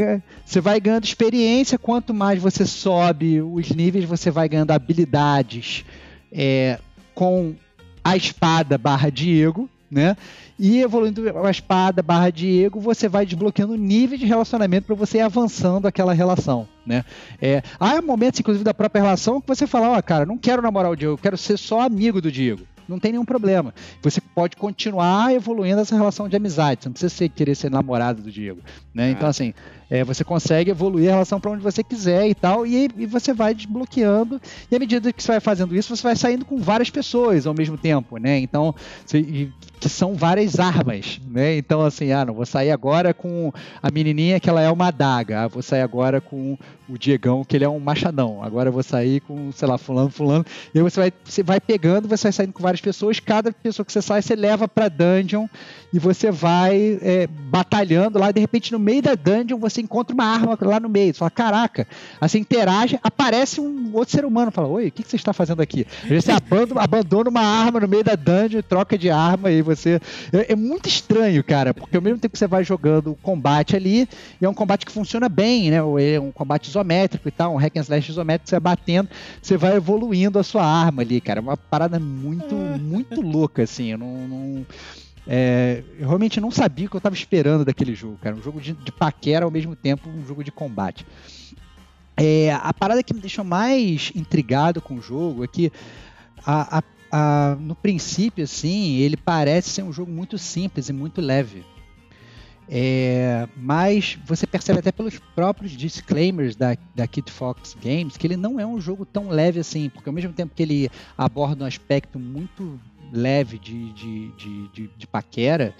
você vai ganhando experiência, quanto mais você sobe os níveis, você vai ganhando habilidades é, com a espada barra Diego, né? E evoluindo a espada barra Diego, você vai desbloqueando níveis de relacionamento para você ir avançando aquela relação, né? É, há momentos, inclusive, da própria relação que você fala, ó, oh, cara, não quero namorar o Diego, eu quero ser só amigo do Diego não tem nenhum problema. Você pode continuar evoluindo essa relação de amizade. Você não precisa ser, querer ser namorado do Diego. Né? Então, assim, é, você consegue evoluir a relação para onde você quiser e tal, e, e, você vai desbloqueando. E à medida que você vai fazendo isso, você vai saindo com várias pessoas ao mesmo tempo, né? Então, você, que são várias armas, né? Então, assim, ah, não vou sair agora com a menininha que ela é uma adaga, ah, vou sair agora com o Diegão que ele é um machadão, agora vou sair com, sei lá, fulano, fulano. E aí você vai, você vai pegando, você vai saindo com várias pessoas, cada pessoa que você sai, você leva pra dungeon e você vai é, batalhando lá, de repente no meio da dungeon você encontra uma arma lá no meio, você fala, caraca, assim, interage, aparece um outro ser humano, fala, oi, o que, que você está fazendo aqui? Aí você abandona, uma arma no meio da dungeon, troca de arma e você... É, é, muito estranho, cara, porque ao mesmo tempo que você vai jogando o combate ali, e é um combate que funciona bem, né, é um combate isométrico e tal, um hack and slash isométrico, você batendo, você vai evoluindo a sua arma ali, cara, é uma parada muito, muito louca, assim, eu não... não é, eu realmente não sabia o que eu estava esperando daquele jogo, cara. Um jogo de, de paquera ao mesmo tempo um jogo de combate. É, a parada que me deixou mais intrigado com o jogo é que a, a, a, no princípio, assim, ele parece ser um jogo muito simples e muito leve. É, mas você percebe até pelos próprios disclaimers da, da Kid Fox Games que ele não é um jogo tão leve assim, porque ao mesmo tempo que ele aborda um aspecto muito leve de, de, de, de, de paquera,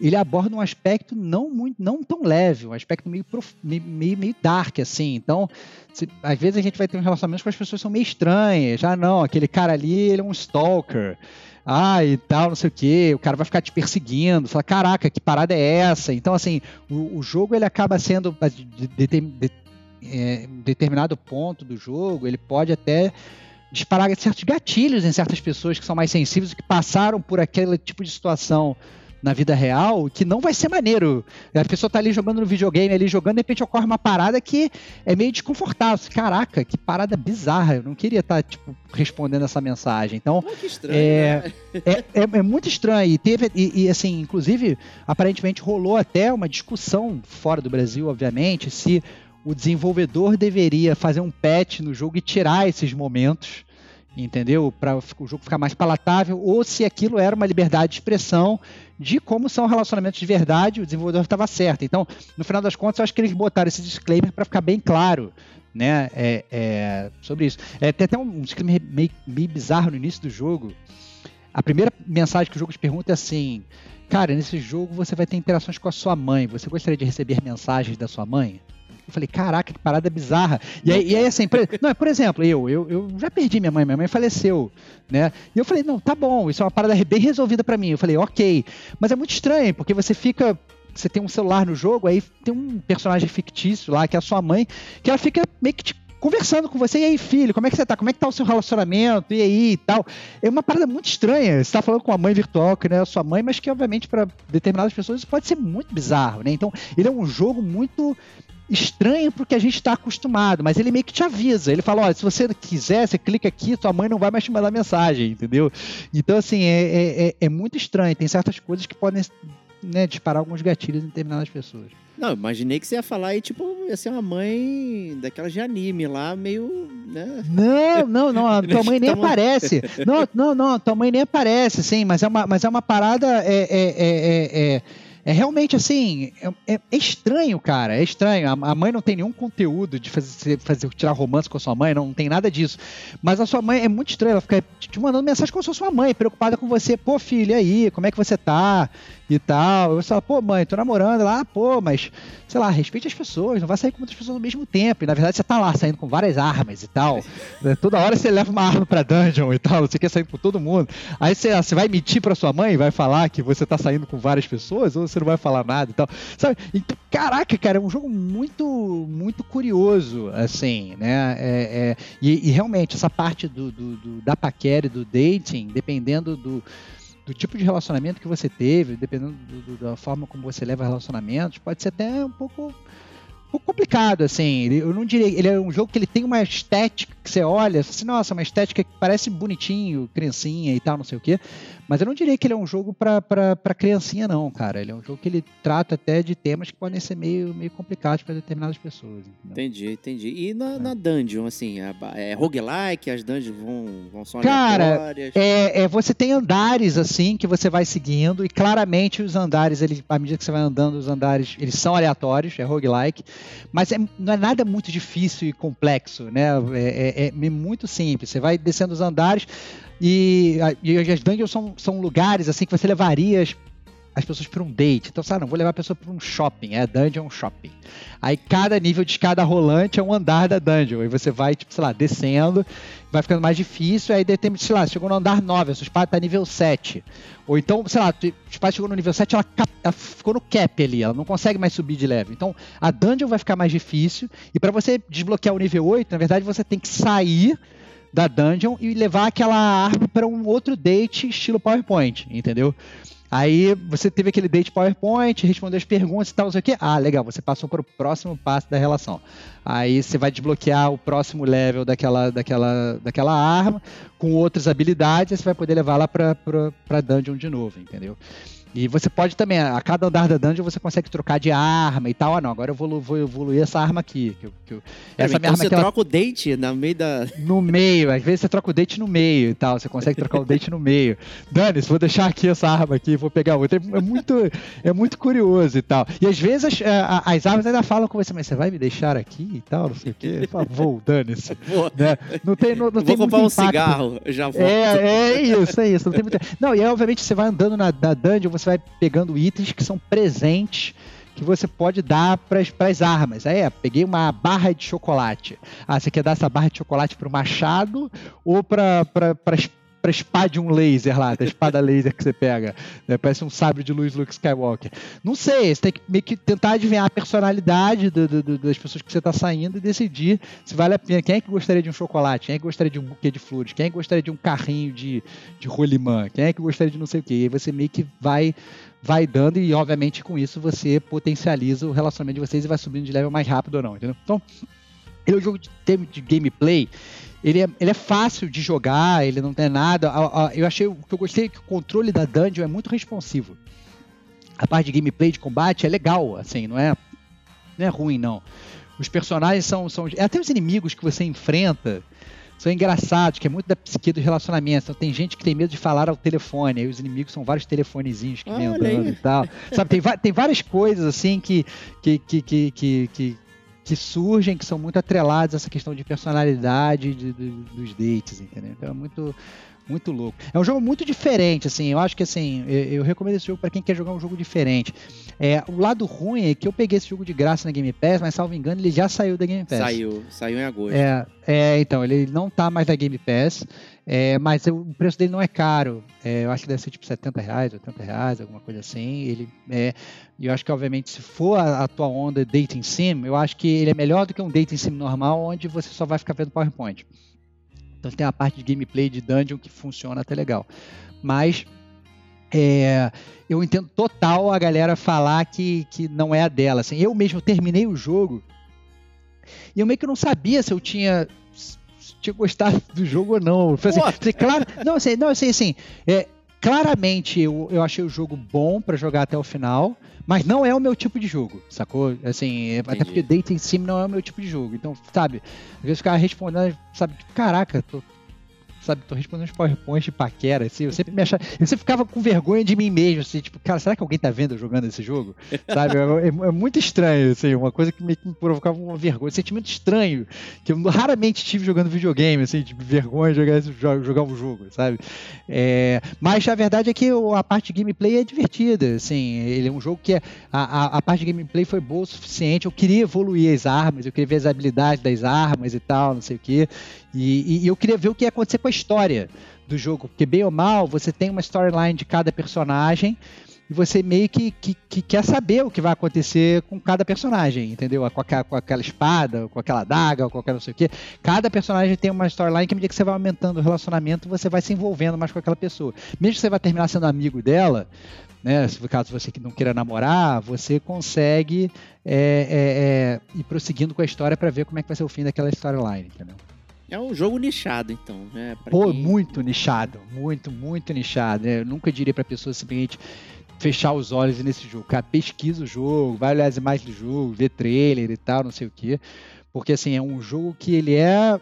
ele aborda um aspecto não muito não tão leve, um aspecto meio, prof, meio, meio, dark, assim. Então, se, às vezes a gente vai ter um relacionamento com as pessoas que são meio estranhas. Ah, não, aquele cara ali, ele é um stalker. Ah, e tal, não sei o que, o cara vai ficar te perseguindo, fala, caraca, que parada é essa? Então, assim, o, o jogo ele acaba sendo, de, de, de é, determinado ponto do jogo, ele pode até disparar certos gatilhos em certas pessoas que são mais sensíveis, que passaram por aquele tipo de situação na vida real, que não vai ser maneiro. A pessoa tá ali jogando no videogame, ali jogando, de repente ocorre uma parada que é meio desconfortável. Caraca, que parada bizarra. Eu não queria estar, tá, tipo, respondendo essa mensagem. Então, que estranho, é, né? é, é, é, muito estranho. E teve, e, e, assim, inclusive, aparentemente rolou até uma discussão fora do Brasil, obviamente, se o desenvolvedor deveria fazer um patch no jogo e tirar esses momentos, entendeu? Para o jogo ficar mais palatável, ou se aquilo era uma liberdade de expressão de como são relacionamentos de verdade, o desenvolvedor estava certo. Então, no final das contas, eu acho que eles botaram esse disclaimer para ficar bem claro. Né, é, é, sobre isso. É, tem até um disclaimer meio, meio bizarro no início do jogo. A primeira mensagem que o jogo te pergunta é assim: Cara, nesse jogo você vai ter interações com a sua mãe. Você gostaria de receber mensagens da sua mãe? Eu falei, caraca, que parada bizarra. E aí, e aí assim, por, não, por exemplo, eu, eu, eu já perdi minha mãe, minha mãe faleceu, né? E eu falei, não, tá bom, isso é uma parada bem resolvida para mim. Eu falei, ok. Mas é muito estranho, porque você fica você tem um celular no jogo, aí tem um personagem fictício lá, que é a sua mãe, que ela fica meio que conversando com você, e aí, filho, como é que você tá? Como é que tá o seu relacionamento? E aí e tal. É uma parada muito estranha. Você tá falando com a mãe virtual, que não é a sua mãe, mas que, obviamente, para determinadas pessoas isso pode ser muito bizarro, né? Então, ele é um jogo muito estranho porque a gente está acostumado, mas ele meio que te avisa. Ele fala: olha, se você quiser, você clica aqui, tua mãe não vai mais te mandar mensagem, entendeu? Então, assim, é, é, é, é muito estranho. Tem certas coisas que podem né, disparar alguns gatilhos em determinadas pessoas. Não, imaginei que você ia falar aí, tipo, ia ser uma mãe daquelas de anime lá, meio. Né? Não, não, não, a tua mãe nem aparece. Não, não, não, tua mãe nem aparece, sim, mas é uma, mas é uma parada. é, é, é, é é realmente assim, é, é, estranho, cara. É estranho. A, a, mãe não tem nenhum conteúdo de fazer, fazer tirar romance com a sua mãe, não, não, tem nada disso. Mas a sua mãe é muito estranha, ela fica te mandando mensagem como se fosse sua mãe, preocupada com você. Pô, filho, e aí, como é que você tá? E tal. Eu falo, pô, mãe, tô namorando lá, pô, mas, sei lá, respeite as pessoas, não vai sair com muitas pessoas ao mesmo tempo. E na verdade você tá lá saindo com várias armas e tal. Né, toda hora você leva uma arma pra dungeon e tal, você quer sair com todo mundo. Aí você, você vai mentir pra sua mãe e vai falar que você tá saindo com várias pessoas, ou você você não vai falar nada e tal. Sabe? Então, caraca, cara, é um jogo muito, muito curioso, assim, né? É, é, e, e, realmente, essa parte do, do, do, da paquera e do dating, dependendo do, do tipo de relacionamento que você teve, dependendo do, da forma como você leva relacionamentos, pode ser até um pouco complicado, assim. Eu não diria. Ele é um jogo que ele tem uma estética que você olha, assim, nossa, uma estética que parece bonitinho, criancinha e tal, não sei o quê. Mas eu não diria que ele é um jogo pra criancinha, não, cara. Ele é um jogo que ele trata até de temas que podem ser meio, meio complicados para determinadas pessoas. Entendeu? Entendi, entendi. E na, na dungeon, assim, é, é roguelike, as dungeons vão, vão só Cara, aleatórias? É, é, você tem andares assim que você vai seguindo e claramente os andares, ele, à medida que você vai andando, os andares eles são aleatórios, é roguelike, mas é, não é nada muito difícil e complexo, né? É, é- é muito simples. Você vai descendo os andares e, e as dungeons são, são lugares assim que você levaria as, as pessoas para um date. Então, sabe, não, vou levar a pessoa para um shopping, é dungeon shopping. Aí cada nível de escada rolante é um andar da dungeon. E você vai, tipo, sei lá, descendo, vai ficando mais difícil, aí de repente, sei lá, chegou no andar 9, a sua espada tá nível 7. Ou então, sei lá, a espada chegou no nível 7, ela, ela ficou no cap ali, ela não consegue mais subir de level. Então, a dungeon vai ficar mais difícil, e para você desbloquear o nível 8, na verdade, você tem que sair da dungeon e levar aquela arma para um outro date estilo PowerPoint, entendeu? Aí você teve aquele date PowerPoint, respondeu as perguntas e tal, não sei o quê. Ah, legal, você passou para o próximo passo da relação. Aí você vai desbloquear o próximo level daquela, daquela, daquela arma com outras habilidades e você vai poder levar lá para a dungeon de novo, entendeu? E você pode também, a cada andar da dungeon você consegue trocar de arma e tal. Ah, não, agora eu vou, vou evoluir essa arma aqui. Que, que essa então minha arma você aqui, ela troca o date no meio da... no meio, às vezes você troca o date no meio e tal, você consegue trocar o date no meio. Dane, vou deixar aqui essa arma aqui, vou pegar outra. É muito, é muito curioso e tal. E às vezes as, a- as armas ainda falam com você, mas você vai me deixar aqui e tal, não sei o quê. Por favor, dane-se. Né? Não tem, não, não tem vou comprar um impacto. cigarro, já volto. É, é isso, é isso. Não, tem muito... não, e aí, obviamente, você vai andando na, na dungeon, você vai pegando itens que são presentes que você pode dar para as armas. Aí, é, peguei uma barra de chocolate. Ah, você quer dar essa barra de chocolate para o machado ou para para espada de um laser lá, da espada laser que você pega. né? Parece um sabre de luz Luke Skywalker. Não sei, você tem que meio que tentar adivinhar a personalidade do- do- do- das pessoas que você está saindo e decidir se vale a pena. Quem é que gostaria de um chocolate? Quem é que gostaria de um buquê de flores? Quem é que gostaria de um carrinho de, de rolimã? Quem é que gostaria de não sei o quê? E aí você meio que vai vai dando e, obviamente, com isso você potencializa o relacionamento de vocês e vai subindo de level mais rápido ou não, entendeu? Então, ele é um jogo de, de gameplay, ele é, ele é fácil de jogar, ele não tem nada. Eu achei o que eu gostei é que o controle da dungeon é muito responsivo. A parte de gameplay de combate é legal, assim, não é, não é ruim, não. Os personagens são, são. Até os inimigos que você enfrenta são engraçados, que é muito da psique dos relacionamentos. Então tem gente que tem medo de falar ao telefone, aí os inimigos são vários telefonezinhos que vêm aí. e tal. Sabe, tem, tem várias coisas assim que, que, que, que, que, surgem, que são muito atreladas a essa questão de personalidade de- de- dos dates, entendeu? Então é muito. Muito louco. É um jogo muito diferente, assim. Eu acho que assim, eu, eu recomendo esse jogo para quem quer jogar um jogo diferente. É, o lado ruim é que eu peguei esse jogo de graça na Game Pass, mas salvo engano, ele já saiu da Game Pass. Saiu, saiu em agosto. É, é, então, ele não tá mais na Game Pass, é, mas o preço dele não é caro. É, eu acho que deve ser tipo 70 reais, 80 reais, alguma coisa assim. Ele é, e eu acho que, obviamente, se for a, a tua onda dating sim, eu acho que ele é melhor do que um dating sim normal, onde você só vai ficar vendo PowerPoint. Então tem a parte de gameplay de dungeon que funciona até legal. Mas é, eu entendo total a galera falar que, que não é a dela. Assim, eu mesmo terminei o jogo e eu meio que não sabia se eu tinha, se tinha gostado do jogo ou não. Assim, falei, claro, não, assim, não, assim, assim é, claramente eu, eu achei o jogo bom pra jogar até o final, mas não é o meu tipo de jogo, sacou? Assim, é- até Entendi. porque Data em cima não é o meu tipo de jogo. Então, sabe, às vezes ficava respondendo, sabe, tipo, caraca, tô, sabe, tô respondendo uns PowerPoints de paquera, assim, eu sempre me achava, eu sempre ficava com vergonha de mim mesmo, assim, tipo, cara, será que alguém tá vendo eu jogando esse jogo? Sabe, é, é- é muito estranho, assim, uma coisa que me, que me provocava uma vergonha, um sentimento estranho, que eu raramente tive jogando videogame, assim, tipo, vergonha de jogar, esse jogar um jogo, sabe? É, mas a verdade é que a parte de gameplay é divertida, assim, ele é um jogo que é- a, a, a parte de gameplay foi boa o suficiente, eu queria evoluir as armas, eu queria ver as habilidades das armas e tal, não sei o quê, e, e- eu queria ver o que ia acontecer com a história do jogo, porque bem ou mal, você tem uma storyline de cada personagem, e você meio que, que, que quer saber o que vai acontecer com cada personagem, entendeu? Com aquela, com aquela espada, com aquela daga, com aquela não sei o quê. Cada personagem tem uma storyline que, à medida que você vai aumentando o relacionamento, você vai se envolvendo mais com aquela pessoa. Mesmo que você vai terminar sendo amigo dela, né? Caso você não queira namorar, você consegue é, é, é, ir prosseguindo com a história para ver como é que vai ser o fim daquela storyline, entendeu? É um jogo nichado, então, né? Pra Pô, quem- muito nichado, muito, muito nichado. né? Eu nunca diria pra pessoa simplesmente fechar os olhos nesse jogo. Cara, pesquisa o jogo, vai olhar as imagens do jogo, vê trailer e tal, não sei o quê. Porque, assim, é um jogo que ele é...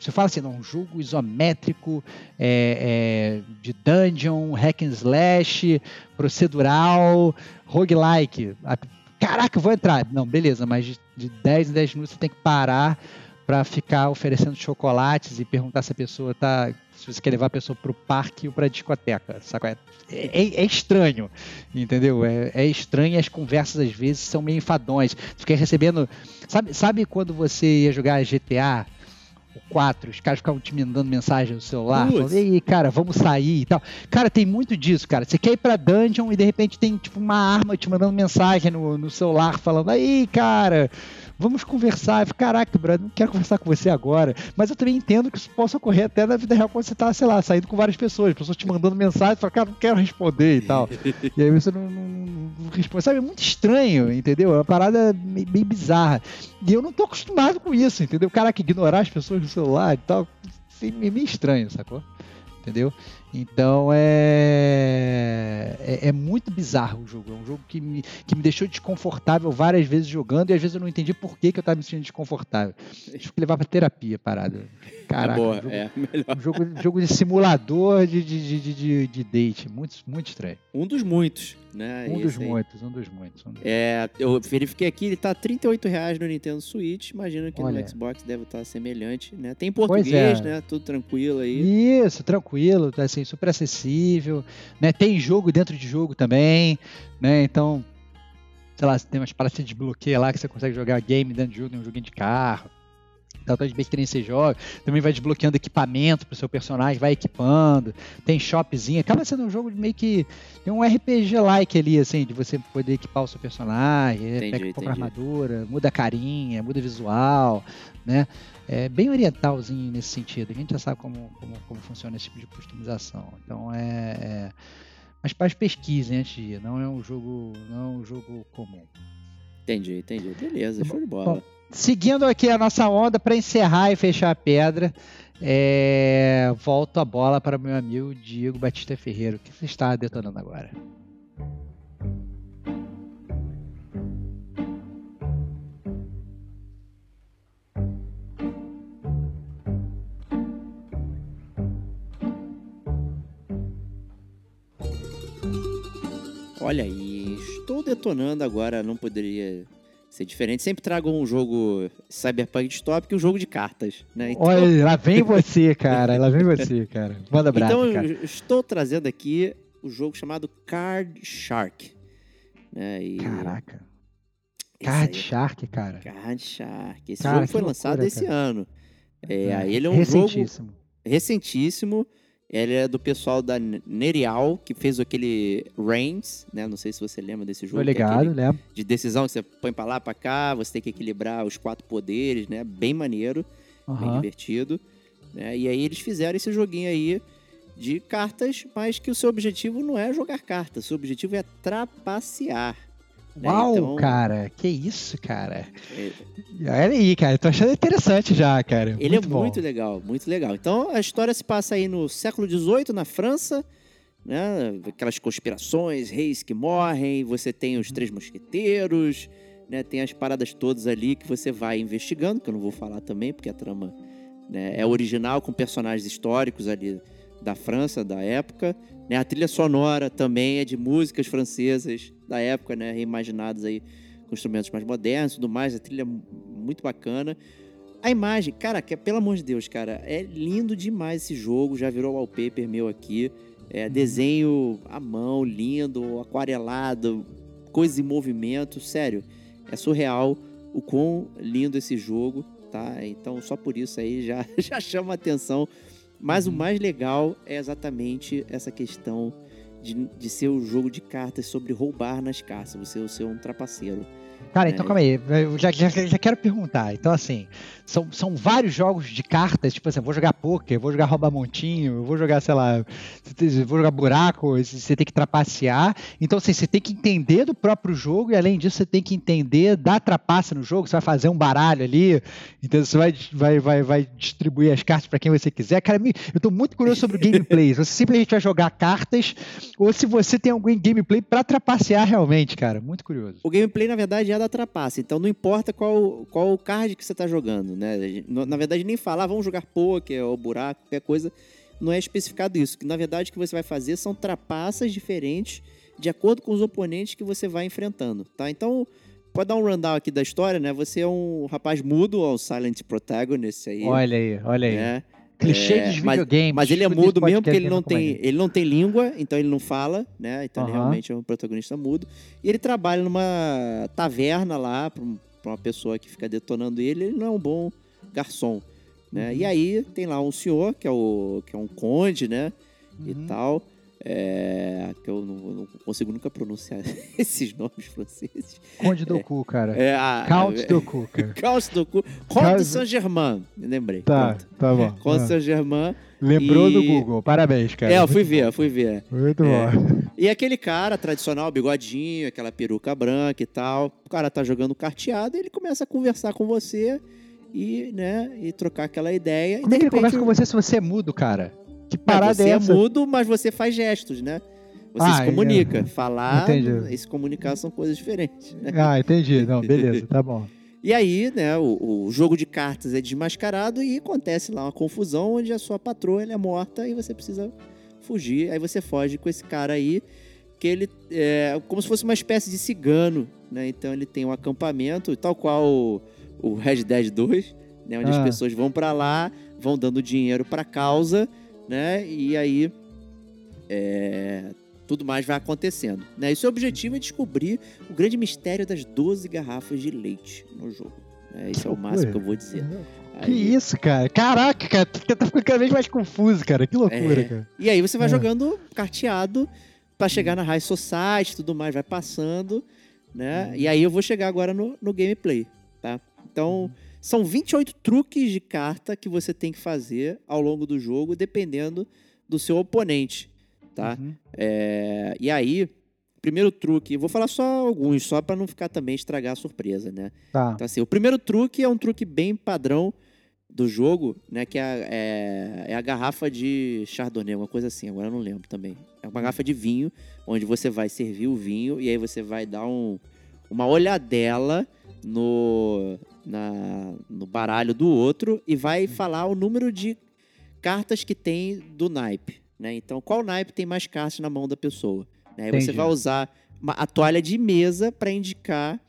Você fala assim, não, um jogo isométrico, é, é, de dungeon, hack and slash, procedural, roguelike. Caraca, eu vou entrar. Não, beleza, mas de, de 10 em 10 minutos você tem que parar para ficar oferecendo chocolates e perguntar se a pessoa tá. Se você quer levar a pessoa pro parque ou pra discoteca. Sabe? qual É, é, é estranho, entendeu? É, é estranho as conversas às vezes são meio enfadões. Você fica recebendo. Sabe, sabe quando você ia jogar GTA? O 4, os caras ficavam te mandando mensagem no celular, Putz. falando, e aí, cara, vamos sair e tal. Cara, tem muito disso, cara. Você quer ir pra dungeon e de repente tem tipo uma arma te mandando mensagem no, no celular, falando, aí, cara, vamos conversar. Eu Caraca, brother, não quero conversar com você agora. Mas eu também entendo que isso possa ocorrer até na vida real quando você tá, sei lá, saindo com várias pessoas, pessoas te mandando mensagem, você fala, cara, não quero responder e tal. e aí você não, não- não responde. Sabe, é muito estranho, entendeu? É uma parada meio, meio bizarra. E eu não tô acostumado com isso, entendeu? Caraca, ignorar as pessoas no celular e tal, assim, meio estranho, sacou? Entendeu? Então é, é. é muito bizarro o jogo. É um jogo que me, que me deixou desconfortável várias vezes jogando e às vezes eu não entendi por que, que eu tava me sentindo desconfortável. Tive que levar pra terapia parada. Caraca, é boa, um jogo, é melhor. um jogo, jogo de simulador de, de, de, de, de- date. Muito, muito estranho. Um dos muitos, né? Um dos muitos, um dos muitos. um dos- É, eu verifiquei aqui, ele tá 38 reais no Nintendo Switch. Imagino que Olha. no Xbox deve estar semelhante, né? Tem em português, é. né? Tudo tranquilo aí. Isso, tranquilo, tá assim, super acessível, né? Tem jogo dentro de jogo também, né? Então, sei lá, tem umas paradas de desbloqueia lá que você consegue jogar game dentro de jogo, tem um joguinho de carro. Então, de bem que nem você joga, também vai desbloqueando equipamento pro seu personagem, vai equipando, tem shopzinho, acaba sendo um jogo meio que tem um RPG-like ali, assim, de você poder equipar o seu personagem, Entendi, pega compra entendi. armadura, muda a carinha, muda visual, né? É bem orientalzinho nesse sentido. A gente já sabe como, como, como funciona esse tipo de customização. Então é. é... Mas pais pesquisem antes de ir. Não é um jogo, não é um jogo comum. Entendi, entendi. Beleza, Tá show de bom. Seguindo aqui a nossa onda para encerrar e fechar a pedra, é... volto a bola para meu amigo Diego Batista Ferreira. O que está detonando agora? Olha aí, estou detonando agora, não poderia ser diferente. Sempre trago um jogo Cyberpunk Dystopic e um jogo de cartas, né? Então, Olha, lá vem você, cara. Lá vem você, cara. Manda brasa, então cara. eu estou trazendo aqui o jogo chamado Card Shark. Né? E Caraca. esse Card aí- Shark, cara. Card Shark. Esse Cara, jogo foi loucura, lançado esse cara. ano. É, aí ele é um jogo Recentíssimo. Ele é do pessoal da Nerial, que fez aquele Reigns, né? Não sei se você lembra desse jogo. Que é ligado, lembro. de decisão que você põe pra lá, pra cá, você tem que equilibrar os quatro poderes, né? Bem maneiro, bem divertido. Né? E aí eles fizeram esse joguinho aí de cartas, mas que o seu objetivo não é jogar cartas, o seu objetivo é trapacear. Né? Uau, Então, cara. Que isso, cara. é- Olha aí, cara. Tô achando interessante já, cara. Ele muito é bom. muito legal, muito legal. Então a história se passa aí no século XVIII, na França, né? Aquelas conspirações, reis que morrem, você tem os três mosqueteiros, né? Tem as paradas todas ali que você vai investigando, que eu não vou falar também, porque a trama né, é original com personagens históricos ali da França, da época. Né? A trilha sonora também é de músicas francesas da época, né? Reimaginadas aí com instrumentos mais modernos e tudo mais. A trilha é muito bacana. A imagem, cara, que, pelo amor de Deus, cara, é lindo demais esse jogo. Já virou wallpaper meu aqui. É, desenho à mão, lindo, aquarelado, coisas em movimento. Sério, é surreal o quão lindo esse jogo, tá? Então, só por isso aí já, já chama a atenção. Mas o mais legal é exatamente essa questão de, de ser um jogo de cartas sobre roubar nas caças, você ser um trapaceiro. Cara, É. então calma aí. Eu já, já, já quero perguntar. Então, assim, são, são vários jogos de cartas, tipo assim, vou jogar poker, vou jogar roubar montinho, eu vou jogar, sei lá, vou jogar buraco, você tem que trapacear. Então, assim, você tem que entender do próprio jogo e, além disso, você tem que entender da trapaça no jogo. Você vai fazer um baralho ali, então você vai, vai, vai, vai distribuir as cartas para quem você quiser. Cara, eu tô muito curioso sobre o gameplay. Você simplesmente vai jogar cartas ou se você tem algum gameplay pra trapacear realmente, cara. Muito curioso. O gameplay, na verdade, é da trapaça. Então não importa qual, qual o card que você tá jogando, né? Na verdade, nem falar, vamos jogar poker ou buraco, qualquer coisa. Não é especificado isso. Que, na verdade, o que você vai fazer são trapaças diferentes de acordo com os oponentes que você vai enfrentando, tá? Então, pode dar um rundown aqui da história, né? Você é um rapaz mudo, ó, o Silent Protagonist aí. Olha aí, olha aí. né? Clichê É, dos mas- videogames. Mas ele é mudo mesmo porque ele não, como tem, ele. ele não tem língua, então ele não fala, né? Então ele Aham. realmente é um protagonista mudo. E ele trabalha numa taverna lá pra, um- uma pessoa que fica detonando ele. Ele não é um bom garçom, né? Uhum. E aí tem lá um senhor, que é, o, que é um conde, né? E Uhum. tal. É, que eu não, não consigo nunca pronunciar esses nomes franceses. Conde do cu, cara. É, a, Count é, do cu, cara. Count do cu. Conde Saint-Germain. Me lembrei. Tá, Pronto. tá bom. Conde de Ah. Saint-Germain. Lembrou do E- Google. Parabéns, cara. É, eu fui ver, eu fui ver. Muito É. bom. E aquele cara tradicional, bigodinho, aquela peruca branca e tal. O cara tá jogando carteado e ele começa a conversar com você e, né, e trocar aquela ideia. Como é que ele conversa repente, com você se você é mudo, cara? Que parada você é é mudo, mas você faz gestos, né? Você Ah, se é. comunica. Falar Entendi. e se comunicar são coisas diferentes. né? Ah, entendi. Não, beleza, tá bom. E aí, né, o, o jogo de cartas é desmascarado e acontece lá uma confusão onde a sua patroa é morta e você precisa fugir. Aí você foge com esse cara aí, que ele é como se fosse uma espécie de cigano, né? Então ele tem um acampamento, tal qual o, o Red Dead 2, né, onde as Ah. pessoas vão pra lá, vão dando dinheiro pra causa, né? E aí é, tudo mais vai acontecendo. Né? E seu objetivo é descobrir o grande mistério das 12 garrafas de leite no jogo. né? Esse é o máximo que eu vou dizer. Que Aí- isso, cara? Caraca, cara, tá ficando cada vez mais confuso, cara. Que loucura, É. cara. E aí você vai É. jogando carteado pra chegar na High Society, tudo mais, vai passando, né? E aí eu vou chegar agora no, no gameplay, tá? Então, são 28 truques de carta que você tem que fazer ao longo do jogo, dependendo do seu oponente, tá? Uhum. É, e aí, primeiro truque, vou falar só alguns, só pra não ficar também estragar a surpresa, né? Tá. Então, assim, o primeiro truque é um truque bem padrão do jogo, né? Que é, a- é, é a garrafa de Chardonnay, uma coisa assim, agora eu não lembro também. É uma garrafa de vinho, onde você vai servir o vinho e aí você vai dar um, uma olhadela no, na, no baralho do outro e vai falar o número de cartas que tem do naipe, né? Então, qual naipe tem mais cartas na mão da pessoa? Né? Aí você vai usar uma- a toalha de mesa para indicar,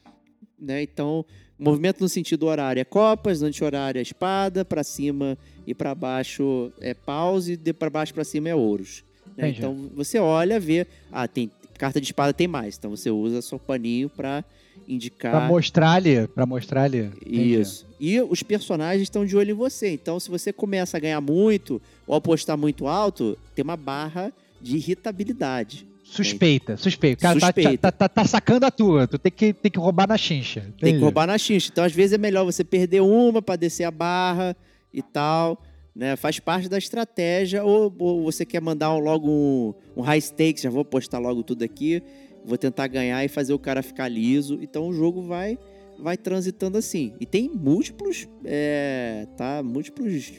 né? Então, movimento no sentido horário é copas, anti-horário é espada, para cima e para baixo é paus e de para baixo para cima é ouros. né? Então, você olha, vê, ah, tem carta de espada tem mais, então você usa seu paninho para indicar Pra mostrar ali, pra mostrar ali. Entendi. isso. E os personagens estão de olho em você. Então, se você começa a ganhar muito ou apostar muito alto, tem uma barra de irritabilidade. Suspeita, suspeita. O cara tá- Suspeita. Tá, tá, tá sacando a tua. Tu tem que, tem que roubar na chincha. Tem que Entendi. roubar na xincha. Então, às vezes, é melhor você perder uma para descer a barra e tal. Né? Faz parte da estratégia. Ou, ou você quer mandar um- logo um, um high stakes, já vou postar logo tudo aqui. Vou tentar ganhar e fazer o cara ficar liso. Então, o jogo vai vai transitando assim. E tem múltiplos, é, tá? Múltiplos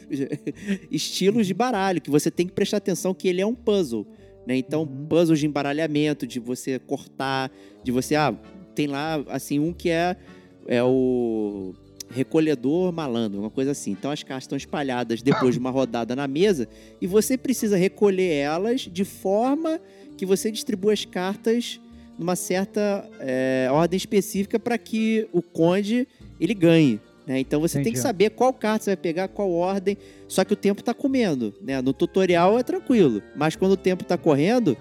estilos de baralho que você tem que prestar atenção que ele é um puzzle, né? Então, Uhum. puzzles de embaralhamento, de você cortar, de você, ah, tem lá, assim, um que é, é o recolhedor malandro, uma coisa assim. Então, as cartas estão espalhadas depois de uma rodada na mesa e você precisa recolher elas de forma que você distribua as cartas numa certa é, ordem específica para que o conde ele ganhe. Né? Então você tem Entendi. que saber qual carta você vai pegar, qual ordem. Só que o tempo tá comendo. Né? No tutorial é tranquilo, mas quando o tempo tá correndo,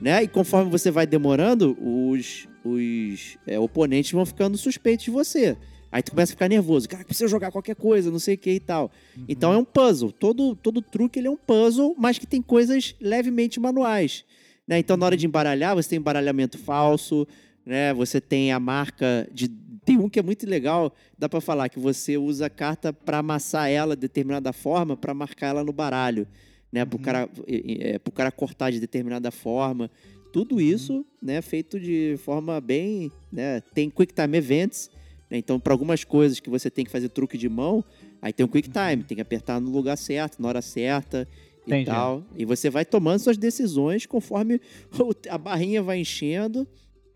né? E conforme você vai demorando, os, os é, oponentes vão ficando suspeitos de você. Aí tu começa a ficar nervoso. Cara, precisa jogar qualquer coisa, não sei o que e tal. Então é um puzzle. Todo, todo truque ele é um puzzle, mas que tem coisas levemente manuais. Né? Então, na hora de embaralhar, você tem embaralhamento falso, né? Você tem a marca de. Tem um que é muito legal, dá pra falar que você usa a carta pra amassar ela de determinada forma pra marcar ela no baralho, né? Pro, Uhum. cara, é, pro cara cortar de determinada forma. Tudo isso, né, feito de forma bem, né, tem quick time events, né? Então, para algumas coisas que você tem que fazer truque de mão, aí tem um quick time, tem que apertar no lugar certo, na hora certa e Entendi. tal. E você vai tomando suas decisões conforme a barrinha vai enchendo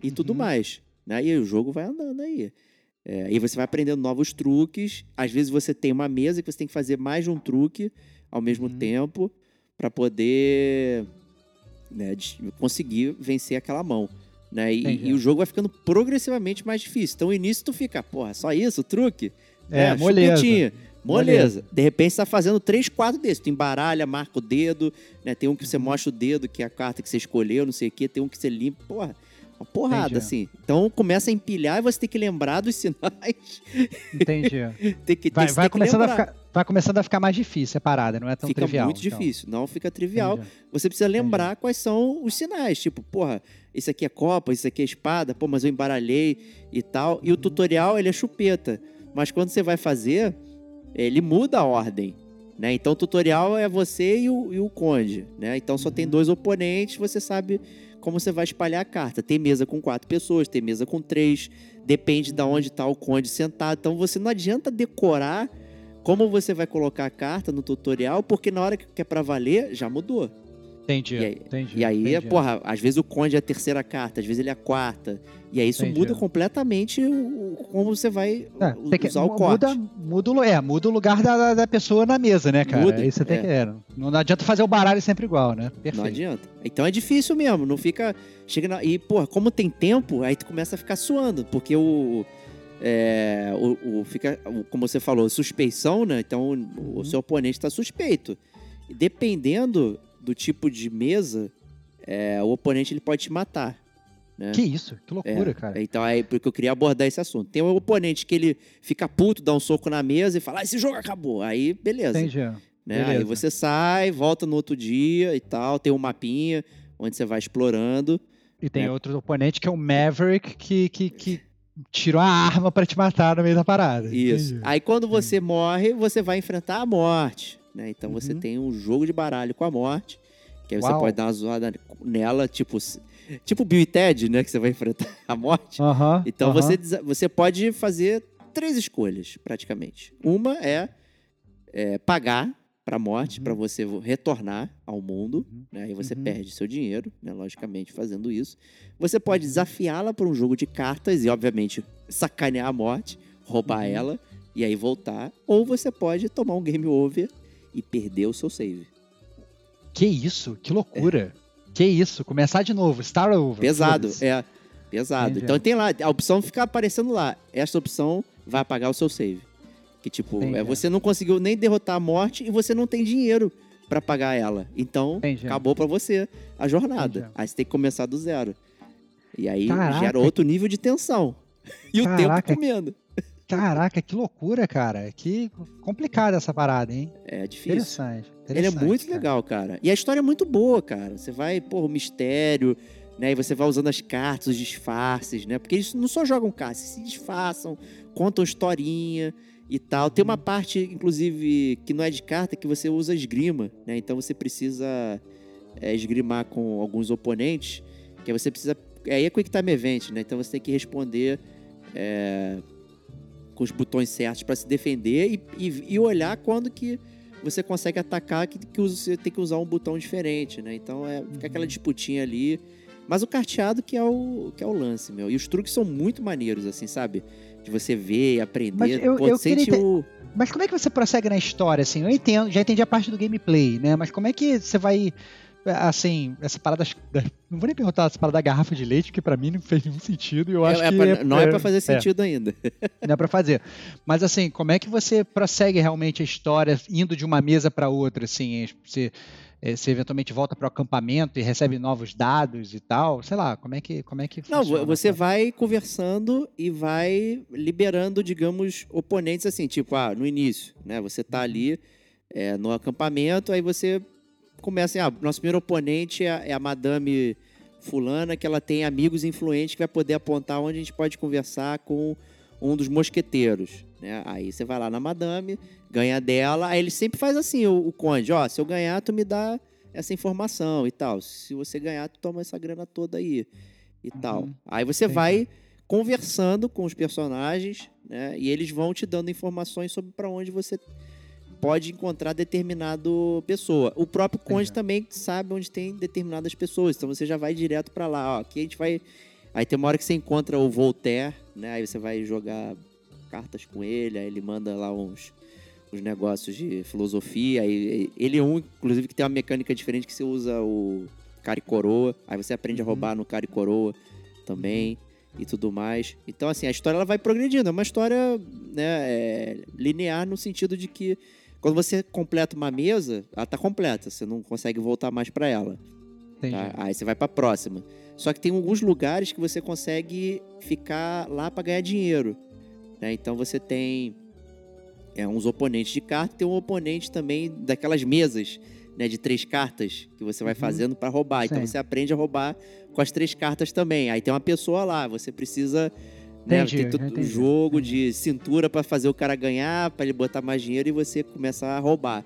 e tudo Uhum. mais. Né? E o jogo vai andando aí. É, e você vai aprendendo novos truques. Às vezes você tem uma mesa que você tem que fazer mais de um truque ao mesmo Uhum. tempo para poder né, conseguir vencer aquela mão. Né? E, e o jogo vai ficando progressivamente mais difícil. Então, no início, tu fica, porra, só isso, truque? É, moleza. chupetinha. Moleza. De repente, você tá fazendo três, quatro desses. Tu embaralha, marca o dedo, né? Tem um que você Uhum. mostra o dedo, que é a carta que você escolheu, não sei o quê. Tem um que você limpa. Porra, uma porrada, Entendi. assim. Então, começa a empilhar e você tem que lembrar dos sinais. Entendi. tem que, Vai, tem, vai começando a ficar, vai começando a ficar mais difícil a parada, não é tão Fica trivial. muito então. difícil. Não fica trivial. Entendi. Você precisa lembrar quais são os sinais. Tipo, porra, esse aqui é copa, esse aqui é espada, pô, mas eu embaralhei e tal. E o tutorial, ele é chupeta. Mas quando você vai fazer, ele muda a ordem. Né? Então o tutorial é você e o, e o conde. Né? Então só tem dois oponentes, você sabe como você vai espalhar a carta. Tem mesa com quatro pessoas, tem mesa com três. Depende de onde está o conde sentado. Então você não adianta decorar como você vai colocar a carta no tutorial, porque na hora que é pra valer, já mudou. Entendi. E aí- entendi, E aí, entendi. porra, às vezes o conde é a terceira carta, às vezes ele é a quarta. E aí isso Entendi. muda completamente o, como você vai É, u- tem que- usar o corte. muda, muda, é, muda o lugar da, da- pessoa na mesa, né, cara? Muda, Aí você tem é. que. é, não não adianta fazer o baralho sempre igual, né? Perfeito. Não adianta. Então é difícil mesmo, não fica. Chega na, E, porra, como tem tempo, aí tu começa a ficar suando, porque o. É, o, o- fica, como você falou, suspeição, né? Então o- o Uhum. seu oponente está suspeito. E dependendo do tipo de mesa, é, o oponente ele pode te matar. Né? Que isso? Que loucura, É, cara. Então é porque eu queria abordar esse assunto. Tem um oponente que ele fica puto, dá um soco na mesa e fala: ah, esse jogo acabou. Aí, beleza. Entendi. Né? Aí beleza. você sai, volta no outro dia e tal, tem um mapinha onde você vai explorando. E tem É. outro oponente que é o Maverick que, que, que tirou a arma pra te matar no meio da parada. Isso. Entendi. Aí quando você morre, você vai enfrentar a morte. Né? Então você Uhum. tem um jogo de baralho com a morte. Que aí você Uau. pode dar uma zoada nela, tipo, tipo Bill e Ted, né? Que você vai enfrentar a morte. Aham, Então aham. você, desa- você pode fazer três escolhas, praticamente. Uma é, é pagar para morte, Uhum. para você vo- retornar ao mundo. Uhum. Né? Aí você Uhum. perde seu dinheiro, né? logicamente, fazendo isso. Você pode desafiá-la para um jogo de cartas e, obviamente, sacanear a morte, roubar Uhum. ela e aí voltar. Ou você pode tomar um game over e perder o seu save. Que isso? Que loucura. Que isso? Começar de novo, start over. Pesado, é. Pesado. Entendi. Então tem lá, a opção fica aparecendo lá. Esta opção vai apagar o seu save. Que tipo, Entendi. é, você não conseguiu nem derrotar a morte e você não tem dinheiro pra pagar ela. Então, Entendi. acabou pra você a jornada. Aí você tem que começar do zero. E aí Caraca. gera outro nível de tensão. E o Caraca. tempo comendo. Caraca, que loucura, cara. Que complicada essa parada, hein? É difícil. Interessante. Ele é muito cara. legal, cara. E a história é muito boa, cara. Você vai, pô, mistério, né? E você vai usando as cartas, os disfarces, né? Porque eles não só jogam cartas, se disfarçam, contam historinha e tal. Tem uma parte, inclusive, que não é de carta, que você usa esgrima, né? Então você precisa é, esgrimar com alguns oponentes, que aí você precisa... Aí é Quick Time Event, né? Então você tem que responder é, com os botões certos para se defender e, e, e olhar quando que você consegue atacar que, que você tem que usar um botão diferente, né? Então é fica aquela disputinha ali. Mas o carteado que é o, que é o lance, meu. E os truques são muito maneiros, assim, sabe? De você ver e aprender. Mas eu- Pô, eu sente queria o... Mas como é que você prossegue na história, assim? Eu entendo, já entendi a parte do gameplay, né? Mas como é que você vai, assim, essa parada... da- Não vou nem perguntar essa parada da garrafa de leite, porque pra mim não fez nenhum sentido e eu acho é- é que... pra- não é, pra fazer sentido ainda. Não é pra fazer. Mas assim, como é que você prossegue realmente a história indo de uma mesa para outra, assim? Você, você eventualmente volta para o acampamento e recebe novos dados e tal? Sei lá, como é que como é que Não, funciona? você vai conversando e vai liberando, digamos, oponentes assim, tipo, ah, no início, né? Você tá ali é, no acampamento, aí você começa assim, ah, nosso primeiro oponente é, a- é a Madame Fulana, que ela tem amigos influentes que vai poder apontar onde a gente pode conversar com um dos mosqueteiros. Né? Aí você vai lá na Madame, ganha dela, aí ele sempre faz assim, o, o conde, ó, se eu ganhar, tu me dá essa informação e tal. Se você ganhar, tu toma essa grana toda aí e tal. Aí você Entendi. vai conversando com os personagens, né? E eles vão te dando informações sobre para onde você pode encontrar determinado pessoa. O próprio conde Entendi. também sabe onde tem determinadas pessoas, então você já vai direto para lá, ó. Aqui a gente vai Aí tem uma hora que você encontra o Voltaire, né? Aí você vai jogar cartas com ele, aí ele manda lá uns, uns negócios de filosofia. Aí ele é um, inclusive, que tem uma mecânica diferente que você usa o cara e coroa. Aí você aprende a Uhum. roubar no cara e coroa também e tudo mais. Então, assim, a história ela vai progredindo. É uma história né, é, linear no sentido de que quando você completa uma mesa, ela tá completa. Você não consegue voltar mais para ela. Tá? Aí você vai pra próxima. Só que tem alguns lugares que você consegue ficar lá pra ganhar dinheiro. né? Então você tem é, uns oponentes de carta, tem um oponente também daquelas mesas né, de três cartas que você vai Uhum. fazendo pra roubar. Então você aprende a roubar com as três cartas também. Aí tem uma pessoa lá, você precisa. Né, Entendi, tem todo entendi, um jogo entendi. de cintura pra fazer o cara ganhar, pra ele botar mais dinheiro e você começa a roubar.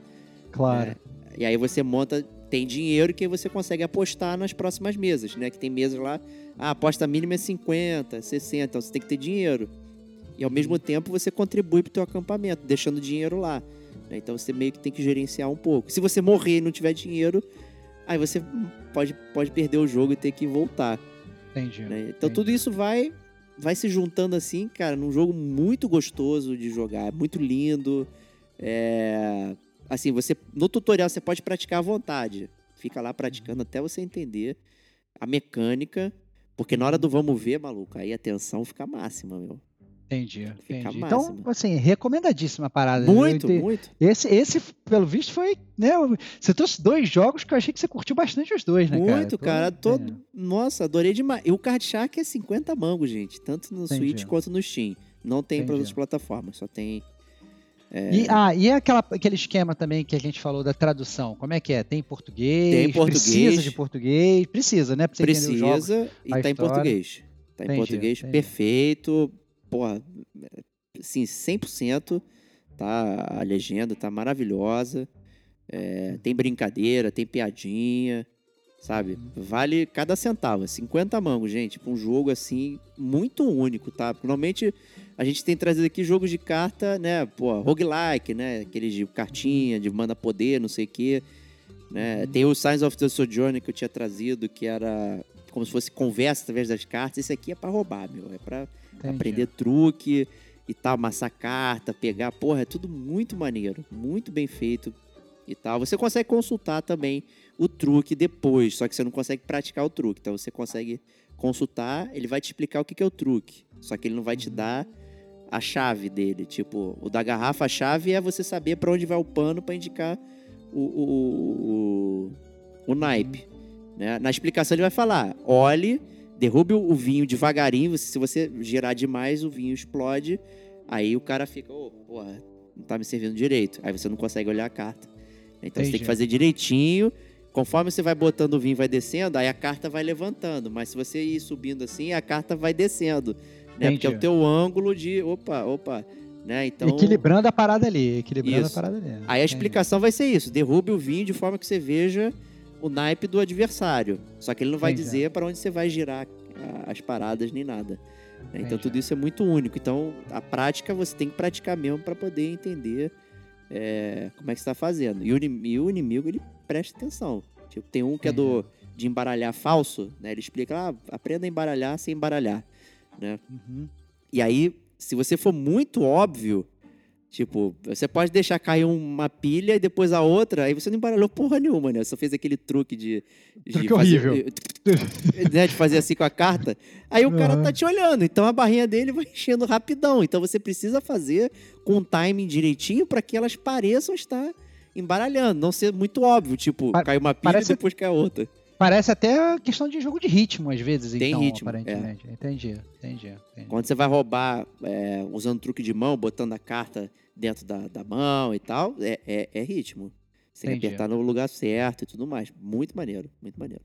Claro. É, E aí você monta, tem dinheiro que você consegue apostar nas próximas mesas, né? Que tem mesas lá, a aposta mínima é 50, 60, então você tem que ter dinheiro. E ao mesmo tempo você contribui pro teu acampamento, deixando dinheiro lá. né? Então você meio que tem que gerenciar um pouco. Se você morrer e não tiver dinheiro, aí você pode, pode perder o jogo e ter que voltar. Entendi. né? Então entendi. tudo isso vai vai se juntando assim, cara, num jogo muito gostoso de jogar, é muito lindo. É, assim, você no tutorial você pode praticar à vontade. Fica lá praticando até você entender a mecânica, porque na hora do vamos ver, maluco, aí a tensão fica máxima, meu. Entendi, entendi. Então, assim, recomendadíssima a parada. né? Muito, Eu muito. Esse, esse, pelo visto, foi. Né, você trouxe dois jogos que eu achei que você curtiu bastante os dois, né, cara? Muito, Tô- cara. Tô... é. Nossa, adorei demais. E o Card Shark é 50 mangos, gente. Tanto no Entendi. Switch quanto no Steam. Não tem para outras plataformas, só tem. E, ah, e aquela, aquele esquema também que a gente falou da tradução, como é que é? Tem português? Tem português. Precisa de português? Precisa, né? Pra você jogos. Precisa e tá em história. português. Tá em Entendi, português entendi. perfeito. Porra, assim, 100%. Tá, a legenda tá maravilhosa. É, tem brincadeira, tem piadinha, sabe? Vale cada centavo. é 50 mangos, gente. Pra um jogo assim, muito único, tá? Normalmente a gente tem trazido aqui jogos de carta, né? Pô, roguelike, né? Aqueles de cartinha, de manda poder, não sei o quê. Né? Tem o Signs of the Sojourner que eu tinha trazido, que era como se fosse conversa através das cartas. Esse aqui é pra roubar, meu. É pra Entendi. aprender truque e tal, amassar carta, pegar. Porra, é tudo muito maneiro, muito bem feito e tal. Você consegue consultar também o truque depois, só que você não consegue praticar o truque. Então você consegue consultar, ele vai te explicar o que é o truque, só que ele não vai te dar a chave dele. Tipo, o da garrafa, a chave é você saber pra onde vai o pano pra indicar o, o, o, o naipe. Né? Na explicação ele vai falar: olhe, derrube o vinho devagarinho. Se você girar demais, o vinho explode. Aí o cara fica, ô, porra, não tá me servindo direito. Aí você não consegue olhar a carta. Então você tem Entendi. que fazer direitinho. Conforme você vai botando o vinho, vai descendo, aí a carta vai levantando. Mas se você ir subindo assim, a carta vai descendo. Né? Porque é o Entendi. teu ângulo de. Opa, opa. Né? Então, Equilibrando a parada ali, equilibrando Isso. a parada ali. Aí a Entendi. explicação vai ser isso: derrube o vinho de forma que você veja o naipe do adversário. Só que ele não vai Entendi. dizer para onde você vai girar ah, as paradas nem nada. né? Então Entendi. tudo isso é muito único. Então a prática você tem que praticar mesmo para poder entender é, como é que está fazendo. E o, e o inimigo ele presta atenção. Tipo, tem um que é do de embaralhar falso, né? Ele explica: ah, aprenda a embaralhar sem embaralhar. Né? Uhum. E aí, se você for muito óbvio, tipo, você pode deixar cair uma pilha e depois a outra, aí você não embaralhou porra nenhuma, né? Só fez aquele truque de. de Truque fazer, horrível. né, de fazer assim com a carta. Aí o cara Uhum. tá te olhando, então a barrinha dele vai enchendo rapidão. Então você precisa fazer com o timing direitinho para que elas pareçam estar embaralhando, não ser muito óbvio, tipo, Pa- cai uma pilha parece- e depois cai a outra. Parece até questão de jogo de ritmo, às vezes, Tem então, ritmo, é. aparentemente. Entendi, entendi, entendi. Quando você vai roubar é, usando truque de mão, botando a carta dentro da, da mão e tal, é, é, é ritmo. Você tem que Entendi. apertar no lugar certo e tudo mais. Muito maneiro, muito maneiro.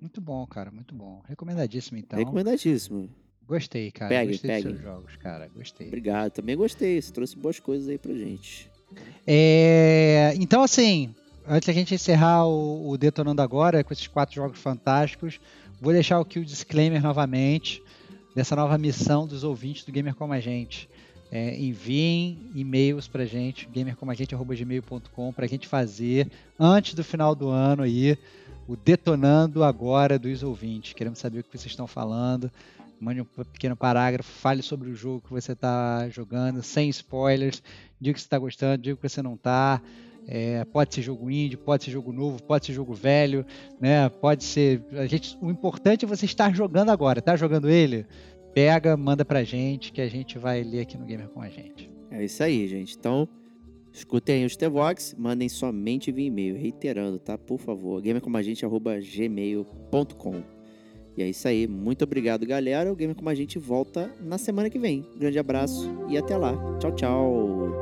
Muito bom, cara, muito bom. Recomendadíssimo, então. Recomendadíssimo. Gostei, cara. Peguem, gostei peguem. dos seus jogos, cara. Gostei. Obrigado, também gostei. Você trouxe boas coisas aí pra gente. É, então, assim, antes da gente encerrar o, o Detonando Agora, com esses quatro jogos fantásticos, vou deixar aqui o disclaimer novamente dessa nova missão dos ouvintes do Gamer Como a Gente. É, enviem e-mails pra gente, gamercomagente.gmail.com, pra gente fazer, antes do final do ano aí, o Detonando Agora dos ouvintes. Queremos saber o que vocês estão falando. Mande um pequeno parágrafo, fale sobre o jogo que você está jogando, sem spoilers. Diga que você está gostando, diga que você não está. Pode ser jogo indie, pode ser jogo novo, pode ser jogo velho, né? Pode ser. A gente, o importante é você estar jogando agora. Tá jogando ele? Pega, manda pra gente que a gente vai ler aqui no Gamer com a gente. É isso aí, gente. Então, escutem os T-Vox, mandem somente via e-mail, reiterando, tá? Por favor, gamercomagente.gmail.com E é isso aí, muito obrigado, galera. O Gamer Como a Gente volta na semana que vem. Grande abraço e até lá. Tchau, tchau.